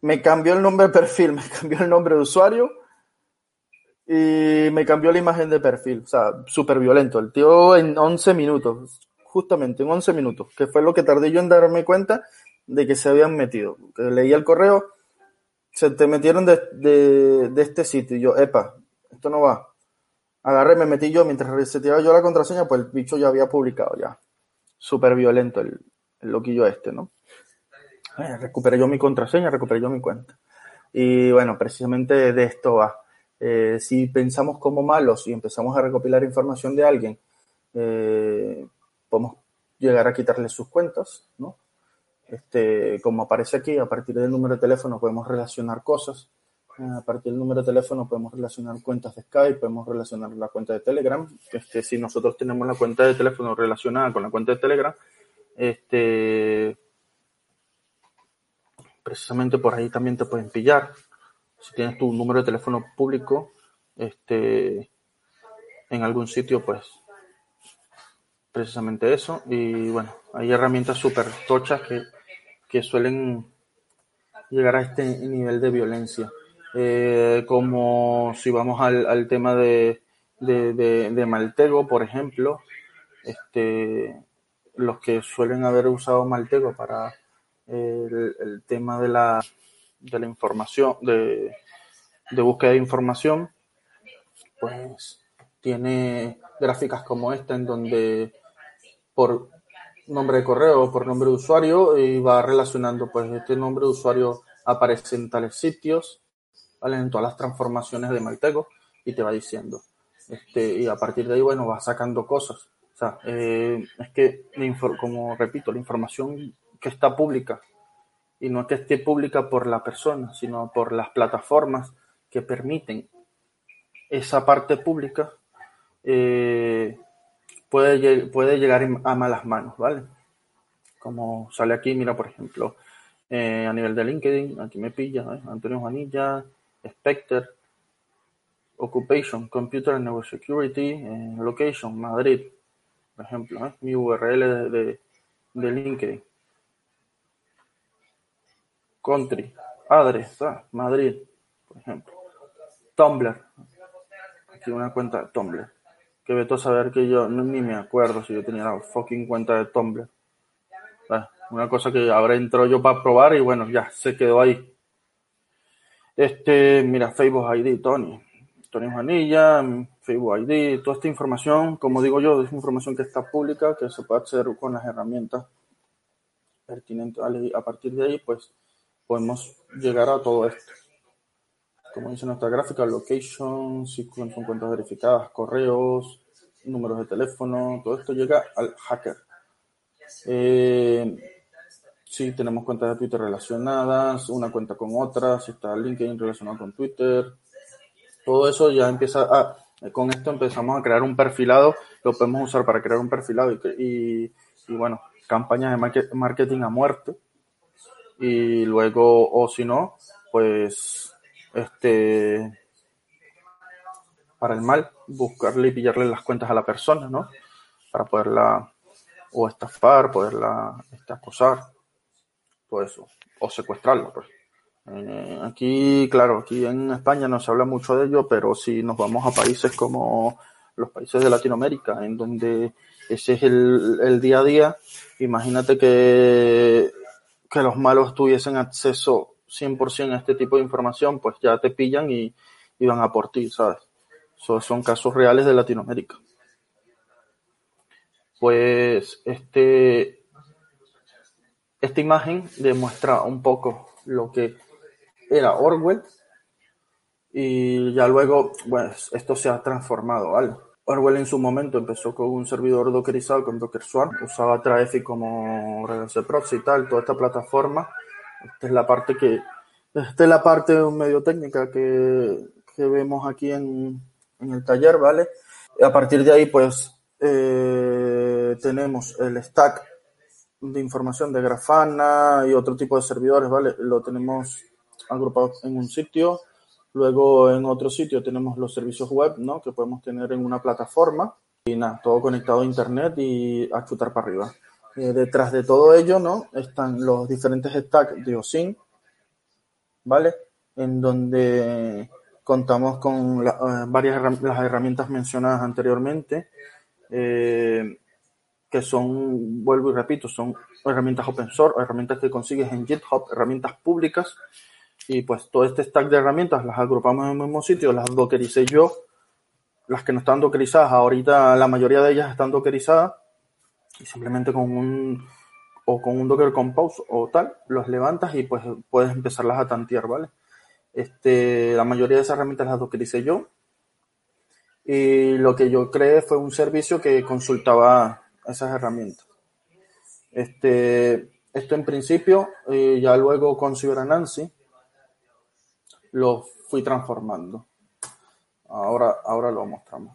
me cambió el nombre de perfil, me cambió el nombre de usuario y me cambió la imagen de perfil. O sea, súper violento. El tío en 11 minutos, justamente en 11 minutos, que fue lo que tardé yo en darme cuenta de que se habían metido. Leía el correo, se te metieron de, de, de, este sitio y yo, epa, esto no va. Agarré, me metí yo, mientras reseteaba yo la contraseña, pues el bicho ya había publicado ya. Súper violento el, el, loquillo este, ¿no? Eh, recuperé yo mi contraseña, recuperé yo mi cuenta. Y bueno, precisamente de esto va Eh, si pensamos como malos y empezamos a recopilar información de alguien, eh, podemos llegar a quitarle sus cuentas, ¿no? Este, como aparece aquí, a partir del número de teléfono podemos relacionar cosas. Eh, a partir del número de teléfono podemos relacionar cuentas de Skype, podemos relacionar la cuenta de Telegram. Este, si nosotros tenemos la cuenta de teléfono relacionada con la cuenta de Telegram, este, precisamente por ahí también te pueden pillar. Si tienes tu número de teléfono público, este, en algún sitio, pues precisamente eso. Y bueno, hay herramientas súper tochas que, que, suelen llegar a este nivel de violencia. Eh, como si vamos al, tema de, de, de, Maltego, por ejemplo, este, los que suelen haber usado Maltego para el, el tema de la, de la información, de, de búsqueda de información, pues tiene gráficas como esta en donde por nombre de correo o por nombre de usuario y va relacionando, pues este nombre de usuario aparece en tales sitios, ¿vale? En todas las transformaciones de Maltego y te va diciendo. Este, y a partir de ahí, bueno, va sacando cosas. O sea, eh, es que, como repito, la información que está pública y no que esté pública por la persona, sino por las plataformas que permiten esa parte pública, eh, puede, puede llegar a malas manos, ¿vale? Como sale aquí, mira, por ejemplo, eh, a nivel de LinkedIn, aquí me pilla, ¿eh? Antonio Juanilla, Spectre, Occupation, Computer Network Security, Location, Madrid, por ejemplo, mi URL de, de, LinkedIn. Country, Address, ¿ah? Madrid, por ejemplo. Tumblr, aquí una cuenta de Tumblr que veto saber que yo ni me acuerdo si yo tenía la fucking cuenta de Tumblr. Bueno, una cosa que ahora entro yo para probar y bueno, ya se quedó ahí. Este, mira, Facebook ID, Tony. Tony Juanilla, Facebook ID, toda esta información, como digo yo, es información que está pública, que se puede hacer con las herramientas pertinentes. A partir de ahí, pues, podemos llegar a todo esto como dice nuestra gráfica, location, si son cuentas verificadas, correos, números de teléfono, todo esto llega al hacker. Eh, si tenemos cuentas de Twitter relacionadas, una cuenta con otra, si está LinkedIn relacionado con Twitter, todo eso ya empieza a, con esto empezamos a crear un perfilado, lo podemos usar para crear un perfilado y, y, y bueno, campañas de marketing a muerte. Y luego, o si no, pues este, para el mal, buscarle y pillarle las cuentas a la persona, ¿no? Para poderla o estafar, poderla este, acosar, todo eso, o secuestrarla, pues. Eh, aquí, claro, aquí en España no se habla mucho de ello, pero si nos vamos a países como los países de Latinoamérica, en donde ese es el, el día a día, imagínate que, que los malos tuviesen acceso 100% a este tipo de información, pues ya te pillan y, van a por ti, ¿sabes? So, son casos reales de Latinoamérica. Pues este, esta imagen demuestra un poco lo que era Orwell y ya luego, pues esto se ha transformado, ¿vale? Orwell en su momento empezó con un servidor dockerizado con Docker Swarm, usaba Traefy como reverse proxy y tal, toda esta plataforma esta es la parte que, esta es la parte medio técnica que, que vemos aquí en, en, el taller, ¿vale? A partir de ahí, pues, eh, tenemos el stack de información de Grafana y otro tipo de servidores, ¿vale? Lo tenemos agrupado en un sitio. Luego en otro sitio tenemos los servicios web, ¿no? Que podemos tener en una plataforma. Y nada, todo conectado a internet y a chutar para arriba. Eh, detrás de todo ello, ¿no? Están los diferentes stacks de OSIN, ¿vale? En donde contamos con la, uh, varias las herramientas mencionadas anteriormente, eh, que son, vuelvo y repito, son herramientas open source, herramientas que consigues en GitHub, herramientas públicas, y pues todo este stack de herramientas las agrupamos en el mismo sitio, las dockericé yo, las que no están dockerizadas, ahorita la mayoría de ellas están dockerizadas, y simplemente con un o con un Docker Compose o tal, los levantas y pues puedes empezarlas a tantear, ¿vale? Este, la mayoría de esas herramientas las dockericé yo. Y lo que yo creé fue un servicio que consultaba esas herramientas. Este, esto en principio, eh, ya luego con CyberAnansi, lo fui transformando. Ahora, ahora lo mostramos.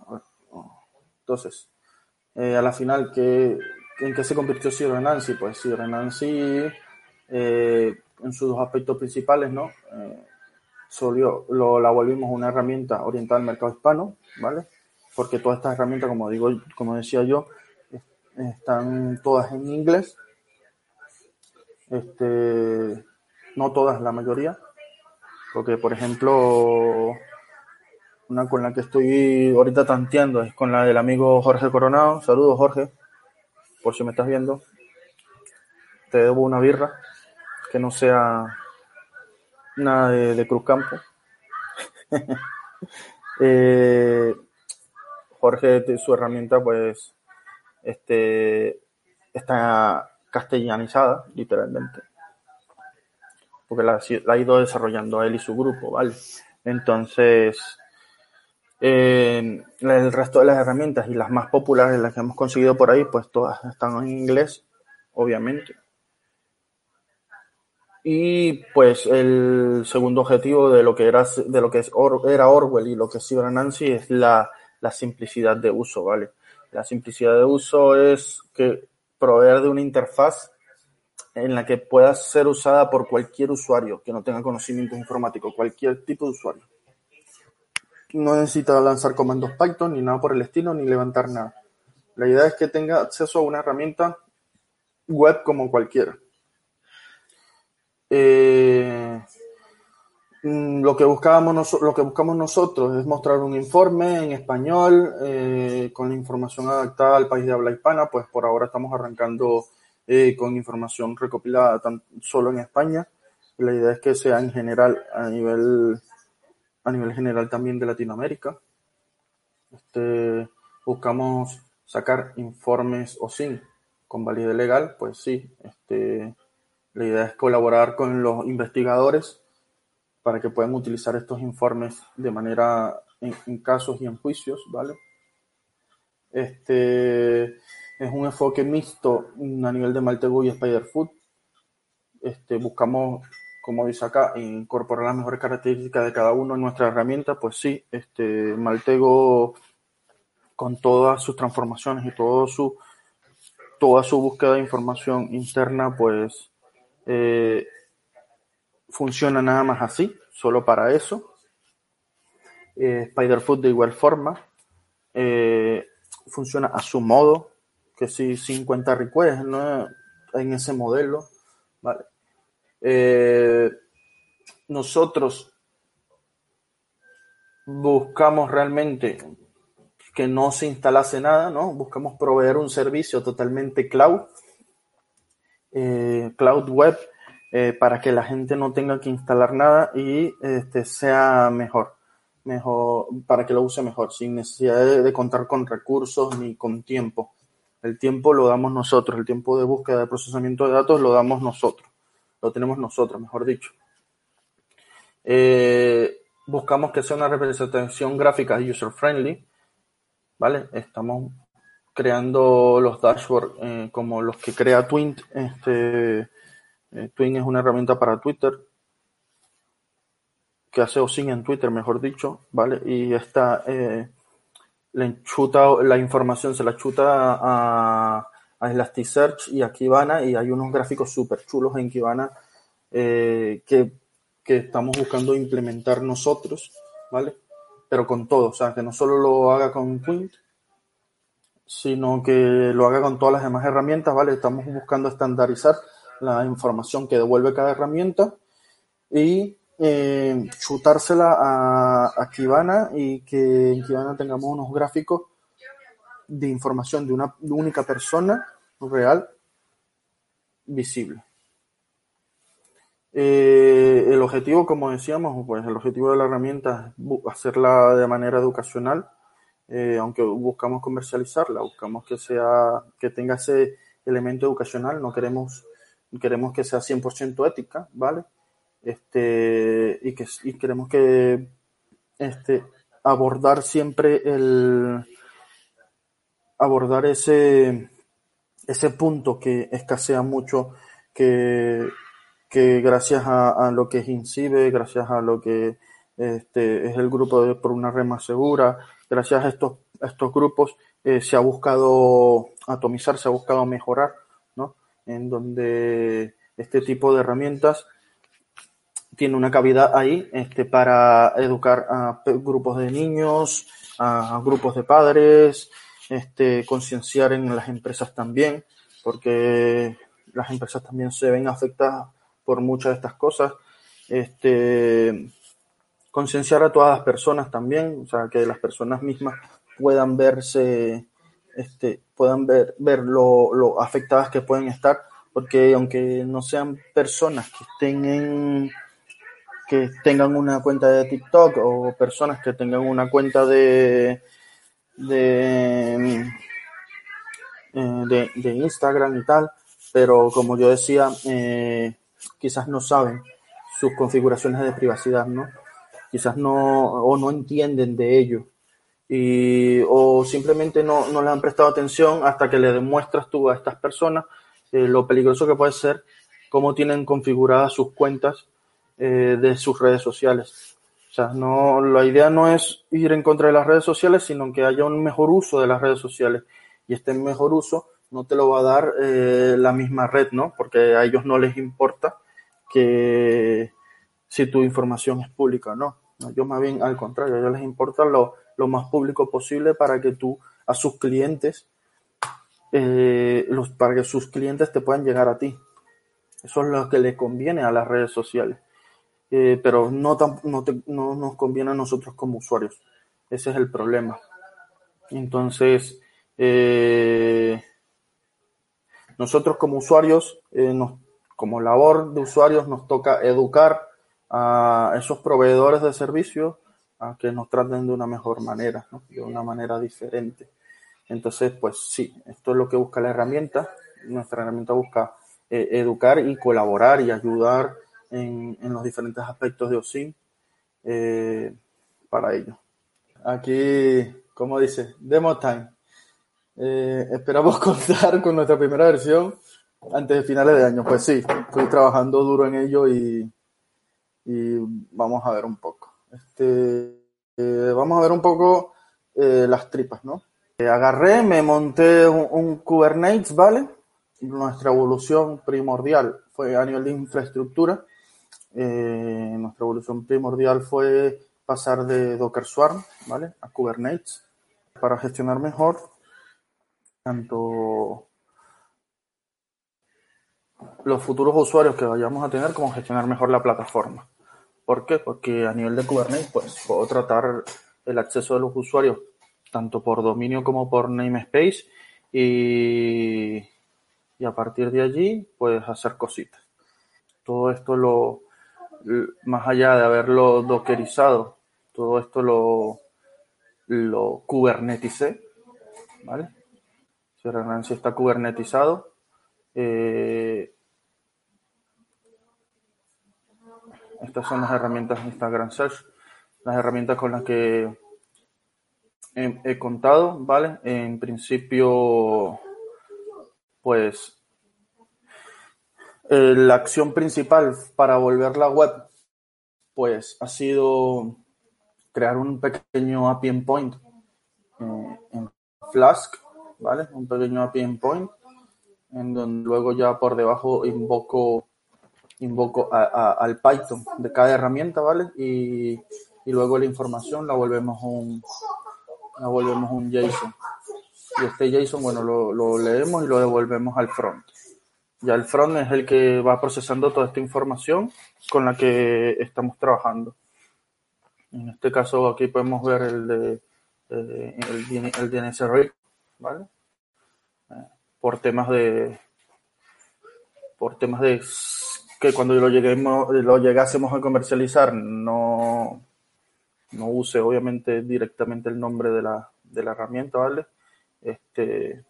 Entonces, eh, a la final, ¿qué, ¿en qué se convirtió CyberAnansi? Pues CyberAnansi, eh, en sus dos aspectos principales, ¿no? Eh, lo, la volvimos una herramienta orientada al mercado hispano, ¿vale? Porque todas estas herramientas, como digo, como decía yo, están todas en inglés. Este, no todas, la mayoría. Porque, por ejemplo, una con la que estoy ahorita tanteando es con la del amigo Jorge Coronado. Saludos, Jorge, por si me estás viendo. Te debo una birra que no sea nada de, Cruz Campo. Eh, Jorge, su herramienta, pues, este, está castellanizada, literalmente. Porque la, ha ido desarrollando él y su grupo, ¿vale? Entonces, eh, el resto de las herramientas y las más populares, las que hemos conseguido por ahí, pues todas están en inglés, obviamente. Y pues el segundo objetivo de lo que era, de lo que es era Orwell y lo que es Nancy es la, la simplicidad de uso, ¿vale? La simplicidad de uso es que proveer de una interfaz en la que pueda ser usada por cualquier usuario que no tenga conocimiento informático, cualquier tipo de usuario. No necesita lanzar comandos Python ni nada por el estilo, ni levantar nada. La idea es que tenga acceso a una herramienta web como cualquiera. Eh, mm, lo que, buscábamos lo que buscamos nosotros es mostrar un informe en español eh, con la información adaptada al país de habla hispana, pues por ahora estamos arrancando eh, con información recopilada tan solo en España. La idea es que sea en general a nivel a nivel general también de Latinoamérica. Este, buscamos sacar informes o sin con validez legal, pues sí, este, la idea es colaborar con los investigadores para que puedan utilizar estos informes de manera en, casos y en juicios, ¿vale? Este es un enfoque mixto a nivel de Maltego y Spiderfoot. Este, buscamos, como dice acá, incorporar las mejores características de cada uno en nuestra herramienta. Pues sí, este Maltego con todas sus transformaciones y todo su, toda su búsqueda de información interna, pues eh, funciona nada más así, solo para eso. Eh, Spiderfoot de igual forma. Eh, funciona a su modo, que si 50 requests ¿no? en ese modelo. Vale. nosotros buscamos realmente que no se instalase nada, ¿no? Buscamos proveer un servicio totalmente cloud eh, cloud web eh, para que la gente no tenga que instalar nada y este, sea mejor, mejor, para que lo use mejor, sin necesidad de, contar con recursos ni con tiempo. El tiempo lo damos nosotros, el tiempo de búsqueda de procesamiento de datos lo damos nosotros, lo tenemos nosotros, mejor dicho. Eh, buscamos que sea una representación gráfica user friendly, ¿vale? Estamos creando los dashboards eh, como los que crea Twin. Este, eh, Twin es una herramienta para Twitter que hace OSIN en Twitter, mejor dicho, ¿vale? Y esta eh, le chuta la información, se la chuta a, a Elasticsearch y a Kibana y hay unos gráficos súper chulos en Kibana que, que estamos buscando implementar nosotros, ¿vale? Pero con todo, o sea, que no solo lo haga con Twin, sino que lo haga con todas las demás herramientas, ¿vale? Estamos buscando estandarizar la información que devuelve cada herramienta y eh, chutársela a, a, Kibana y que en Kibana tengamos unos gráficos de información de una única persona real visible. Eh, el objetivo, como decíamos, pues el objetivo de la herramienta es hacerla de manera educacional eh, aunque buscamos comercializarla, buscamos que sea, que tenga ese elemento educacional, no queremos, queremos que sea 100% ética, ¿vale? Este, y que y queremos que este, abordar siempre el abordar ese ese punto que escasea mucho que, que gracias a, lo que es INCIBE, gracias a lo que este, es el grupo de por una red más segura, gracias a estos, a estos grupos eh, se ha buscado atomizar, se ha buscado mejorar, ¿no? En donde este tipo de herramientas tiene una cavidad ahí este, para educar a grupos de niños, a, grupos de padres, este, concienciar en las empresas también, porque las empresas también se ven afectadas por muchas de estas cosas. Este, concienciar a todas las personas también, o sea, que las personas mismas puedan verse, este, puedan ver, ver lo, lo afectadas que pueden estar, porque aunque no sean personas que estén en, que tengan una cuenta de TikTok o personas que tengan una cuenta de, de, eh, de, de Instagram y tal, pero como yo decía, eh, quizás no saben sus configuraciones de privacidad, ¿no? Quizás no, o no entienden de ello. Y, o simplemente no, no le han prestado atención hasta que le demuestras tú a estas personas eh, lo peligroso que puede ser, cómo tienen configuradas sus cuentas eh, de sus redes sociales. O sea, no, la idea no es ir en contra de las redes sociales, sino que haya un mejor uso de las redes sociales. Y este mejor uso no te lo va a dar eh, la misma red, ¿no? Porque a ellos no les importa que si tu información es pública no. A ellos más bien al contrario, a ellos les importa lo, lo más público posible para que tú a sus clientes, eh, los, para que sus clientes te puedan llegar a ti. Eso es lo que le conviene a las redes sociales. Eh, pero no, no, te, no nos conviene a nosotros como usuarios. Ese es el problema. Entonces, eh, nosotros como usuarios, eh, nos, como labor de usuarios, nos toca educar a esos proveedores de servicios a que nos traten de una mejor manera, de una manera diferente. Entonces, pues sí, esto es lo que busca la herramienta. Nuestra herramienta busca educar y colaborar y ayudar en, los diferentes aspectos de OSIM eh, para ello. Aquí, como dice, demo time. Eh, esperamos contar con nuestra primera versión antes de finales de año. Pues sí, estoy trabajando duro en ello y, y vamos a ver un poco. Este, eh, vamos a ver un poco las tripas, ¿no? Agarré, me monté un, Kubernetes, ¿vale? Nuestra evolución primordial fue a nivel de infraestructura. Eh, nuestra evolución primordial fue pasar de Docker Swarm, ¿vale? A Kubernetes para gestionar mejor tanto los futuros usuarios que vayamos a tener como gestionar mejor la plataforma. ¿Por qué? Porque a nivel de Kubernetes, pues puedo tratar el acceso de los usuarios tanto por dominio como por namespace y, y a partir de allí, puedes hacer cositas. Todo esto lo, más allá de haberlo dockerizado, todo esto lo, lo kuberneticé, ¿vale? Si está kubernetizado, eh, estas son las herramientas de Instagram Search, las herramientas con las que he contado, ¿vale? En principio, pues eh, la acción principal para volver la web, pues ha sido crear un pequeño API endpoint eh, en Flask, ¿vale? Un pequeño API endpoint en donde luego ya por debajo invoco invoco a, al Python de cada herramienta, ¿vale? Y, y, luego la información la volvemos un la volvemos un JSON. Y este JSON, bueno, lo leemos y lo devolvemos al front. Ya el front es el que va procesando toda esta información con la que estamos trabajando. En este caso aquí podemos ver el de eh, el, el DNS READ, ¿vale? Eh, por temas de por temas de que cuando lo lleguemos lo llegásemos a comercializar no no use obviamente directamente el nombre de la, de la herramienta, ¿vale? Este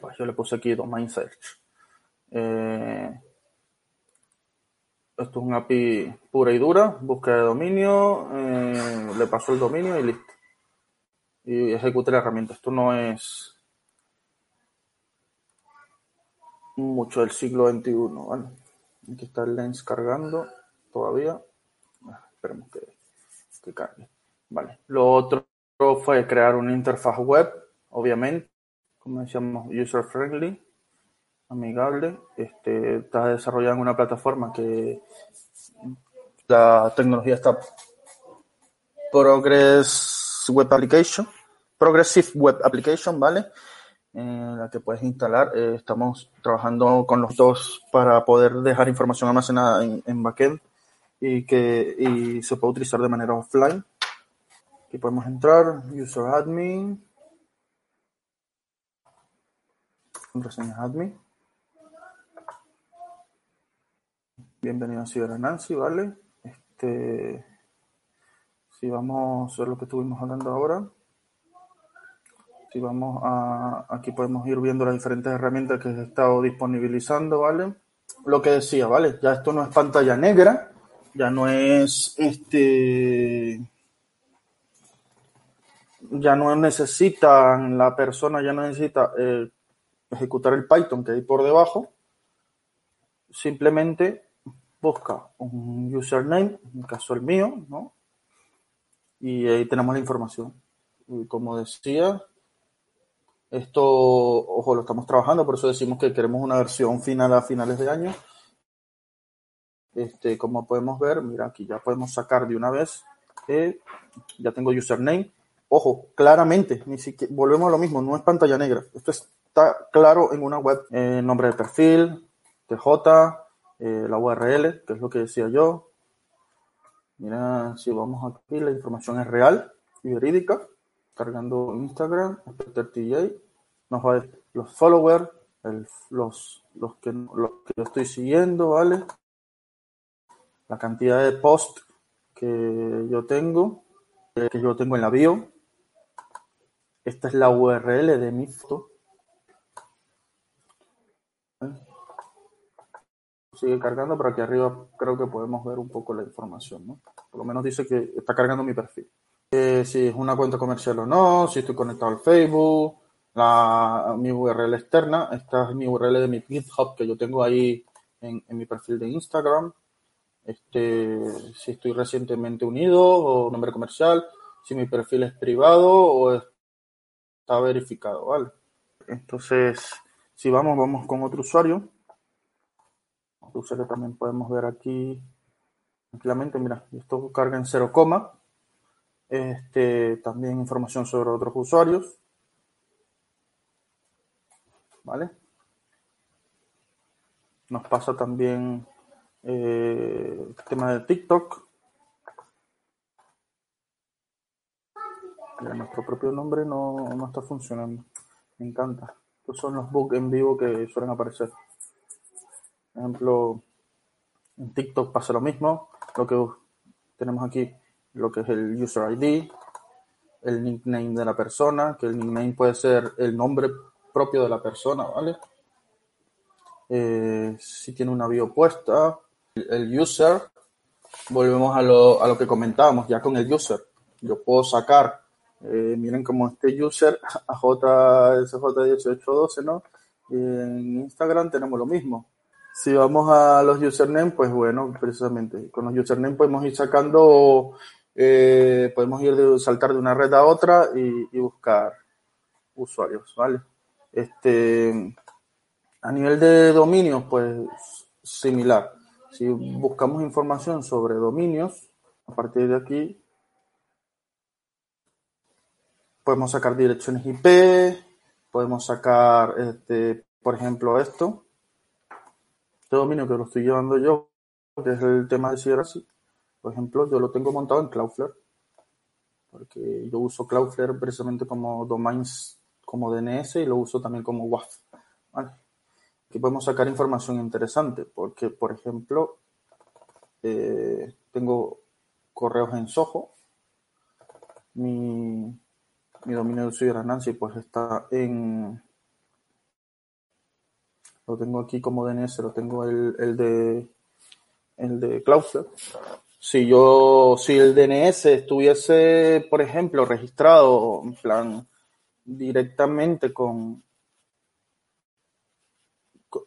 pues yo le puse aquí domain search. Eh, Esto es una API pura y dura, búsqueda de dominio, eh, le paso el dominio y listo. Y ejecute la herramienta. Esto no es mucho del siglo XXI, ¿vale? Aquí está el lens cargando todavía. Ah, esperemos que, que cargue. Vale. Lo otro fue crear una interfaz web, obviamente, como decíamos, user friendly amigable. Este, está desarrollando una plataforma que la tecnología está Progress Web Application, Progressive Web Application, ¿vale? En la que puedes instalar. Eh, estamos trabajando con los dos para poder dejar información almacenada en, en backend y que y se puede utilizar de manera offline. Aquí podemos entrar, user admin, contraseña admin. Bienvenido a Nancy, ¿vale? Este, si vamos a ver lo que estuvimos hablando ahora, si vamos a, aquí podemos ir viendo las diferentes herramientas que he estado disponibilizando, ¿vale? Lo que decía, ¿vale? Ya esto no es pantalla negra, ya no es este, ya no necesita, la persona ya no necesita eh, ejecutar el Python que hay por debajo, simplemente busca un username, en caso el mío, ¿no? Y ahí tenemos la información. Como decía, esto, ojo, lo estamos trabajando, por eso decimos que queremos una versión final a finales de año. Este, como podemos ver, mira, aquí ya podemos sacar de una vez, eh, ya tengo username. Ojo, claramente, ni siquiera, volvemos a lo mismo, no es pantalla negra. Esto está claro en una web. Eh, nombre de perfil, TJ, eh, la URL, que es lo que decía yo. Mira, si vamos aquí, la información es real y verídica. Cargando Instagram, TJ, nos va a decir los followers, los, los, que, los que yo estoy siguiendo, ¿vale? La cantidad de post que yo tengo, que yo tengo en la bio. Esta es la URL de mi foto. Sigue cargando, pero aquí arriba creo que podemos ver un poco la información, ¿no? Por lo menos dice que está cargando mi perfil. Si es una cuenta comercial o no, si estoy conectado al Facebook, la, mi URL externa, esta es mi URL de mi GitHub que yo tengo ahí en, en mi perfil de Instagram. Este, si estoy recientemente unido o nombre comercial, si mi perfil es privado o está verificado, ¿vale? Entonces, si vamos, vamos con otro usuario que también podemos ver aquí tranquilamente, mira, esto carga en 0, este, también información sobre otros usuarios, ¿vale? Nos pasa también eh, el tema de TikTok. nuestro propio nombre no, no está funcionando. Me encanta. Estos son los bugs en vivo que suelen aparecer. Por ejemplo, en TikTok pasa lo mismo. Lo que tenemos aquí, lo que es el user ID, el nickname de la persona, que el nickname puede ser el nombre propio de la persona, ¿vale? Eh, si tiene una bio puesta, el user, volvemos a lo, a lo que comentábamos ya con el user. Yo puedo sacar, eh, miren como este user, AJSJ1812, ¿no? En Instagram tenemos lo mismo. Si vamos a los username, pues bueno, precisamente con los username podemos ir sacando, eh, podemos ir de, saltar de una red a otra y, buscar usuarios, ¿vale? Este, a nivel de dominios, pues similar. Si buscamos información sobre dominios, a partir de aquí podemos sacar direcciones IP, podemos sacar, este, por ejemplo, esto, dominio que lo estoy llevando yo, que es el tema de CRC, por ejemplo, yo lo tengo montado en Cloudflare, porque yo uso Cloudflare precisamente como domains, como DNS y lo uso también como WAF. Aquí podemos sacar información interesante, porque, por ejemplo, eh, tengo correos en Soho, mi, mi dominio de usuario Nancy pues está en lo tengo aquí como DNS, lo tengo el, el de el de Cloudflare. Si yo, si el DNS estuviese, por ejemplo, registrado en plan directamente con,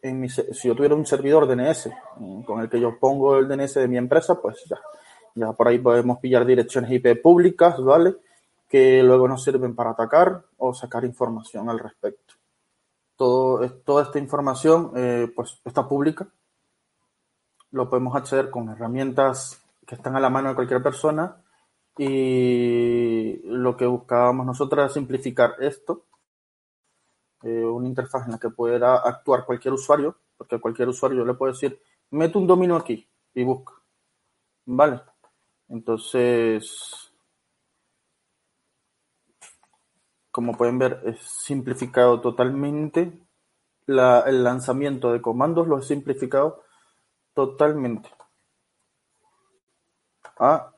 en mi, si yo tuviera un servidor DNS con el que yo pongo el DNS de mi empresa, pues ya, ya por ahí podemos pillar direcciones IP públicas, ¿vale? Que luego nos sirven para atacar o sacar información al respecto. Todo, toda esta información, eh, pues está pública. Lo podemos acceder con herramientas que están a la mano de cualquier persona y lo que buscábamos nosotros era simplificar esto eh, una interfaz en la que pueda actuar cualquier usuario, porque cualquier usuario le puede decir, mete un dominio aquí y busca. ¿Vale? Entonces, como pueden ver, es simplificado totalmente. el lanzamiento de comandos lo he simplificado totalmente a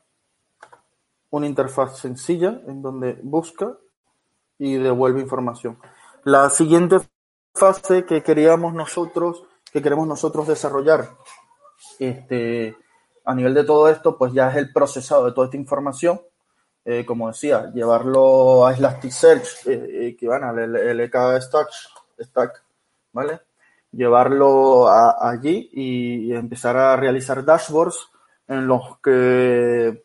una interfaz sencilla en donde busca y devuelve información. La siguiente fase que queríamos nosotros, que queremos nosotros desarrollar, este, a nivel de todo esto, pues ya es el procesado de toda esta información. Eh, como decía, llevarlo a Elasticsearch, eh, eh que van al LK Stack, Stack, ¿vale? Llevarlo allí y empezar a realizar dashboards en los que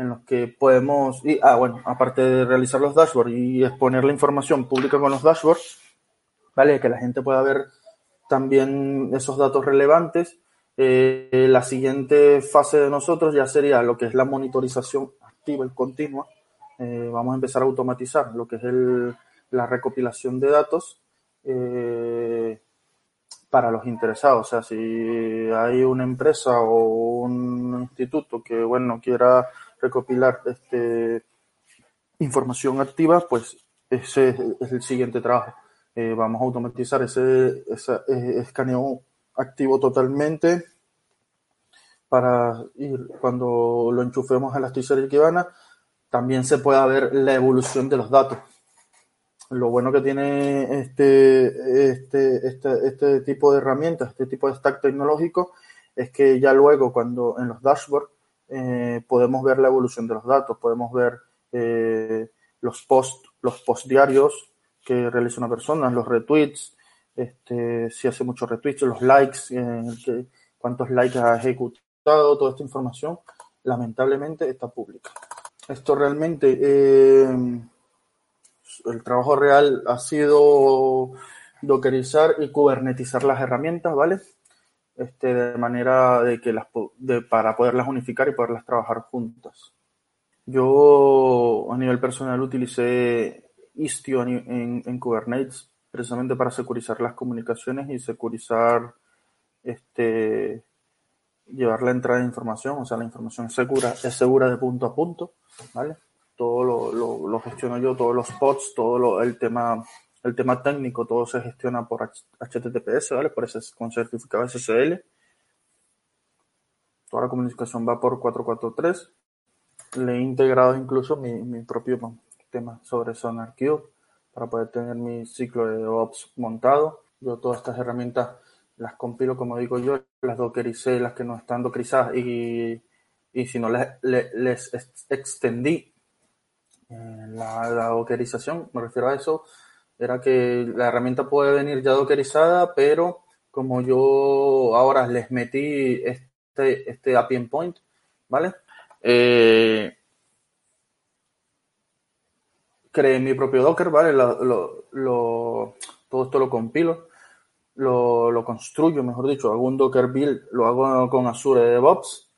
en los que podemos, y, ah, bueno, aparte de realizar los dashboards y exponer la información pública con los dashboards, ¿vale? Que la gente pueda ver también esos datos relevantes. Eh, la siguiente fase de nosotros ya sería lo que es la monitorización activa continua. Eh, vamos a empezar a automatizar lo que es el, la recopilación de datos eh, para los interesados. O sea, si hay una empresa o un instituto que, bueno, quiera recopilar este, información activa, pues ese es el siguiente trabajo. Eh, vamos a automatizar ese, escaneo activo totalmente para ir cuando lo enchufemos a la y Kibana también se pueda ver la evolución de los datos. Lo bueno que tiene este, este, este, este tipo de herramientas, este tipo de stack tecnológico, es que ya luego cuando en los dashboards eh, podemos ver la evolución de los datos, podemos ver eh, los posts los post diarios que realiza una persona, los retweets, este, si hace muchos retweets, los likes, eh, cuántos likes ha ejecutado, toda esta información, lamentablemente está pública. Esto realmente, el trabajo real ha sido dockerizar y kubernetizar las herramientas, ¿vale? este, de manera de que las, de, para poderlas unificar y poderlas trabajar juntas. Yo a nivel personal utilicé Istio en, en, Kubernetes precisamente para securizar las comunicaciones y securizar, este, llevar la entrada de información, o sea, la información segura, es segura de punto a punto, ¿vale? Todo lo, lo, lo gestiono yo, todos los pods, todo lo, el tema el tema técnico todo se gestiona por HTTPS, ¿vale? Por ese, con certificado SSL. Toda la comunicación va por 443. Le he integrado incluso mi, mi propio tema sobre SonarQube para poder tener mi ciclo de DevOps montado. Yo todas estas herramientas las compilo, como digo yo, las dockericé, las que no están dockerizadas y, y si no les, les, extendí eh, la, dockerización, me refiero a eso, era que la herramienta puede venir ya dockerizada, pero como yo ahora les metí este, este API endpoint, ¿vale? Eh, creé mi propio Docker, ¿vale? todo esto lo compilo, lo, lo, construyo, mejor dicho, un Docker build, lo hago con Azure DevOps.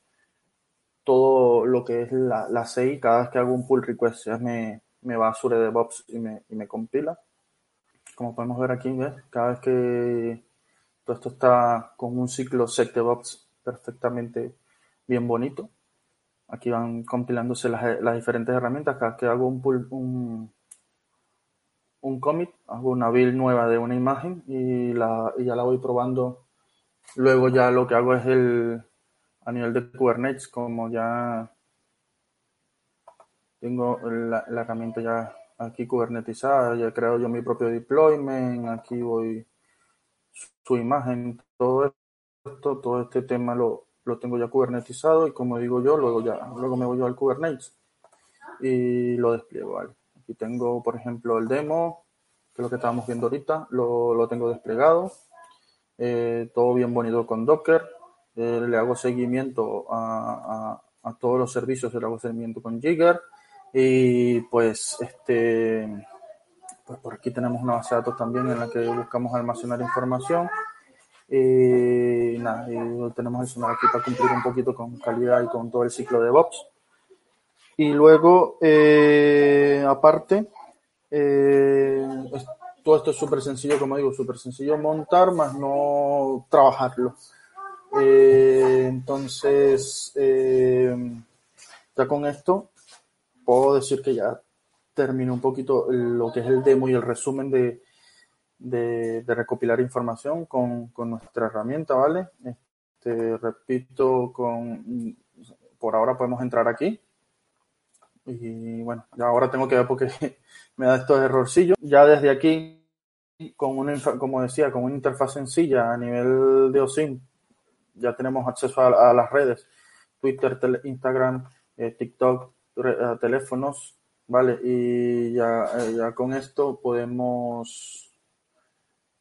Todo lo que es la, la CI, cada vez que hago un pull request, me, me va a Azure DevOps y me, y me compila como podemos ver aquí, cada vez que todo esto está con un ciclo SecDevOps perfectamente bien bonito. Aquí van compilándose las, diferentes herramientas. Cada vez que hago un, pull, un, un commit, hago una build nueva de una imagen y, la, y ya la voy probando. Luego ya lo que hago es el, a nivel de Kubernetes, como ya tengo la, la herramienta ya aquí kubernetizada, ya he creado yo mi propio deployment, aquí voy su imagen, todo esto, todo este tema lo, lo tengo ya kubernetizado y como digo yo, luego ya, luego me voy yo al Kubernetes y lo despliego. Aquí tengo, por ejemplo, el demo, que es lo que estábamos viendo ahorita, lo, lo tengo desplegado, eh, todo bien bonito con Docker, eh, le hago seguimiento a, a, a, todos los servicios, le hago seguimiento con Jigger. Y pues este pues por aquí tenemos una base de datos también en la que buscamos almacenar información. Y nada, y tenemos el sonar aquí para cumplir un poquito con calidad y con todo el ciclo de DevOps. Y luego, eh, aparte, eh, todo esto es súper sencillo, como digo, súper sencillo montar, más no trabajarlo. Eh, entonces, eh, ya con esto, puedo decir que ya terminé un poquito lo que es el demo y el resumen de, de, de recopilar información con, con, nuestra herramienta, ¿vale? Este, repito, con, por ahora podemos entrar aquí. Y bueno, ya ahora tengo que ver porque me da estos errorcillos. Ya desde aquí, con una, como decía, con una interfaz sencilla a nivel de OSIM, ya tenemos acceso a, las redes, Twitter, tele, Instagram, eh, TikTok, re, eh, teléfonos, ¿vale? Y ya, eh, ya con esto podemos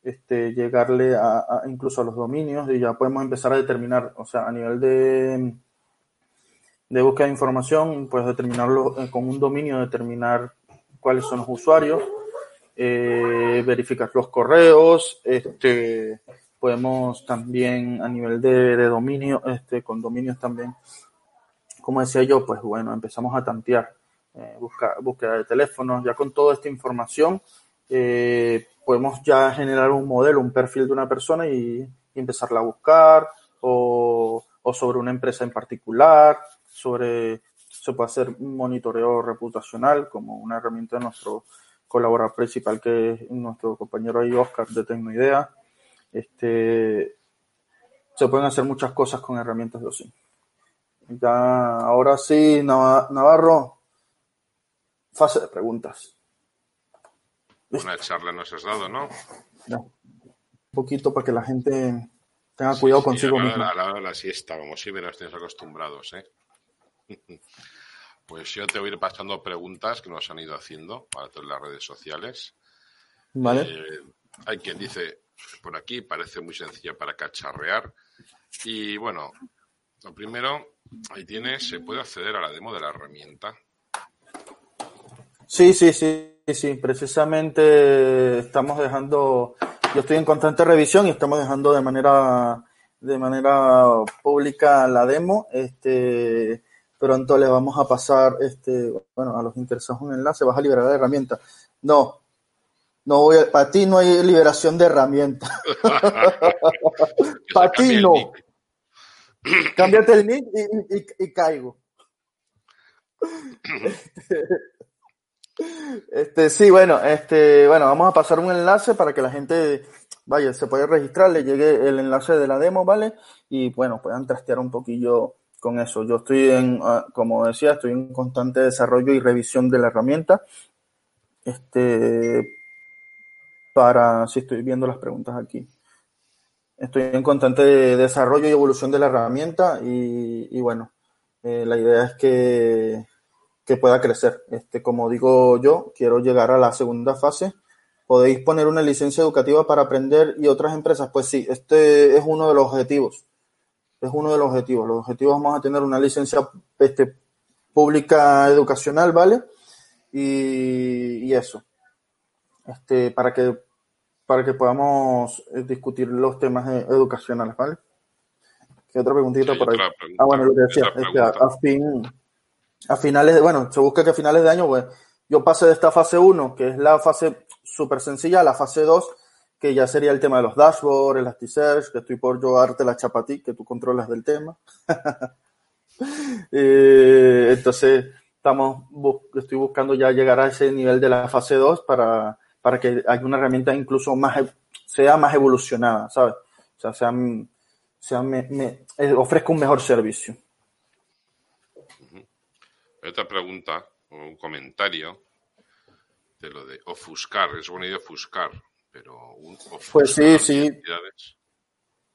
este, llegarle a, incluso a los dominios y ya podemos empezar a determinar, o sea, a nivel de, de búsqueda de información, pues determinarlo eh, con un dominio, determinar cuáles son los usuarios, eh, verificar los correos, este, podemos también a nivel de, de dominio, este, con dominios también, como decía yo, pues bueno, empezamos a tantear, eh, busca, búsqueda de teléfonos, ya con toda esta información, eh, podemos ya generar un modelo, un perfil de una persona y, y empezarla a buscar o, o, sobre una empresa en particular, sobre, se puede hacer un monitoreo reputacional como una herramienta de nuestro colaborador principal que es nuestro compañero ahí Oscar de Tecnoidea. Este, se pueden hacer muchas cosas con herramientas de OSI. Ya, ahora sí, Navarro, fase de preguntas. Una charla nos has dado, ¿no? No. Un poquito para que la gente tenga cuidado sí, consigo. A la hora de la siesta, como si me nos tienes acostumbrados, ¿eh? Pues yo te voy a ir pasando preguntas que nos han ido haciendo para todas las redes sociales. Vale. Eh, hay quien dice por aquí, parece muy sencilla para cacharrear. Y bueno, lo primero, ahí tienes, se puede acceder a la demo de la herramienta. Sí, sí, sí, sí, precisamente estamos dejando, yo estoy en constante revisión y estamos dejando de manera de manera pública la demo. Este, pronto le vamos a pasar, este, bueno, a los interesados un enlace, vas a liberar la herramienta. No, no voy a, para ti no hay liberación de herramienta. para ti no. Cámbiate el nick y, y, y caigo. este, sí, bueno, este, bueno, vamos a pasar un enlace para que la gente vaya, se puede registrar, le llegue el enlace de la demo, ¿vale? Y bueno, puedan trastear un poquillo con eso. Yo estoy en, uh, como decía, estoy en constante desarrollo y revisión de la herramienta. Este, para, si estoy viendo las preguntas aquí. Estoy en constante desarrollo y evolución de la herramienta y, y bueno, eh, la idea es que, que pueda crecer. Este, como digo yo, quiero llegar a la segunda fase podéis poner una licencia educativa para aprender y otras empresas. Pues sí, este es uno de los objetivos. Es uno de los objetivos. Los objetivos vamos a tener una licencia este, pública educacional, ¿vale? Y, y eso. Este, para que para que podamos discutir los temas educacionales, ¿vale? ¿Qué otra preguntita sí, por ahí? Pregunta, ah, bueno, lo que decía, es que a, a, fin, a finales de, bueno, se busca que a finales de año, pues, yo pase de esta fase 1, que es la fase súper sencilla, la fase 2, que ya sería el tema de los dashboards, Elasticsearch, que estoy por yo la chapa a ti, que tú controlas del tema. eh, entonces, estamos, estoy buscando ya llegar a ese nivel de la fase 2 para, para que haya una herramienta incluso más, sea más evolucionada, ¿sabes? O sea, sea, sea me, eh, ofrezca un mejor servicio. Otra pregunta, o un comentario de lo de ofuscar, es buena idea ofuscar, pero Pues sí, sí.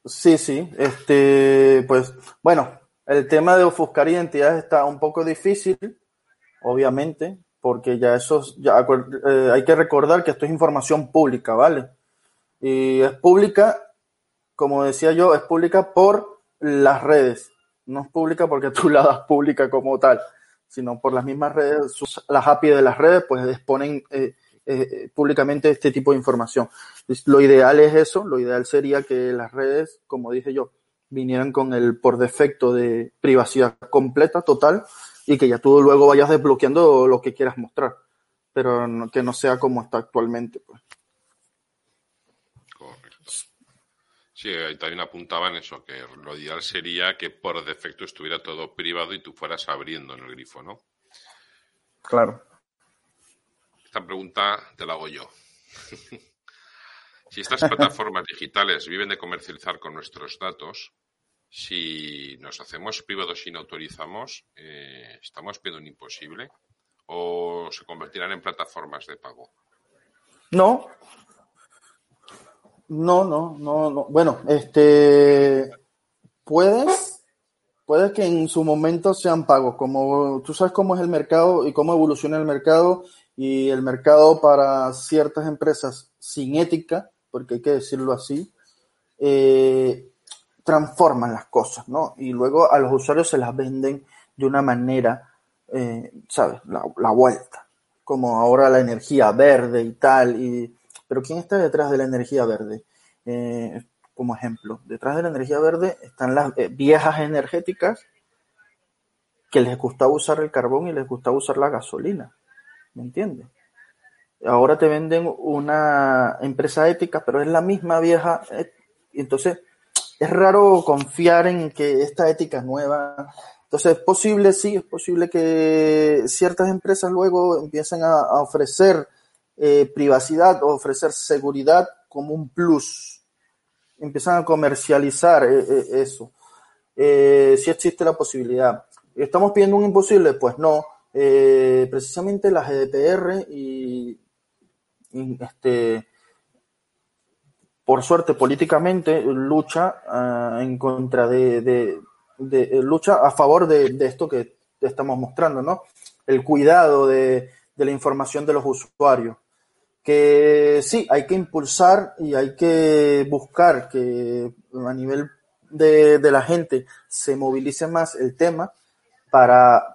Sí, sí. Este, pues, bueno, el tema de ofuscar identidades está un poco difícil, obviamente, porque ya eso, ya eh, hay que recordar que esto es información pública, ¿vale? Y es pública, como decía yo, es pública por las redes, no es pública porque tú la das pública como tal, sino por las mismas redes, las API de las redes, pues exponen eh, eh, públicamente este tipo de información. Lo ideal es eso, lo ideal sería que las redes, como dije yo, vinieran con el por defecto de privacidad completa, total, y que ya tú luego vayas desbloqueando lo que quieras mostrar, pero que no sea como está actualmente. Pues. Correcto. Sí, ahí también apuntaba en eso, que lo ideal sería que por defecto estuviera todo privado y tú fueras abriendo en el grifo, ¿no? Claro. Esta pregunta te la hago yo. si estas plataformas digitales viven de comercializar con nuestros datos, si nos hacemos privados y no autorizamos, eh, ¿estamos pidiendo un imposible? ¿O se convertirán en plataformas de pago? No. No, no, no, no. Bueno, este. Puedes, puede que en su momento sean pagos. Como tú sabes cómo es el mercado y cómo evoluciona el mercado y el mercado para ciertas empresas sin ética, porque hay que decirlo así, eh, transforman las cosas, ¿no? Y luego a los usuarios se las venden de una manera, eh, ¿sabes? La, vuelta, como ahora la energía verde y tal, y, pero ¿quién está detrás de la energía verde? Eh, como ejemplo, detrás de la energía verde están las viejas energéticas que les gustaba usar el carbón y les gustaba usar la gasolina. ¿Me entiendes? Ahora te venden una empresa ética, pero es la misma vieja. Eh, entonces, es raro confiar en que esta ética es nueva. Entonces, es posible, sí, es posible que ciertas empresas luego empiecen a, ofrecer eh, privacidad o ofrecer seguridad como un plus. Empiezan a comercializar eh, eso. si existe la posibilidad. ¿Estamos pidiendo un imposible? Pues no eh, precisamente la GDPR y, este, por suerte políticamente lucha ah, en contra de, lucha a favor de, esto que estamos mostrando, ¿no? El cuidado de, la información de los usuarios. Que sí, hay que impulsar y hay que buscar que a nivel de, de la gente se movilice más el tema,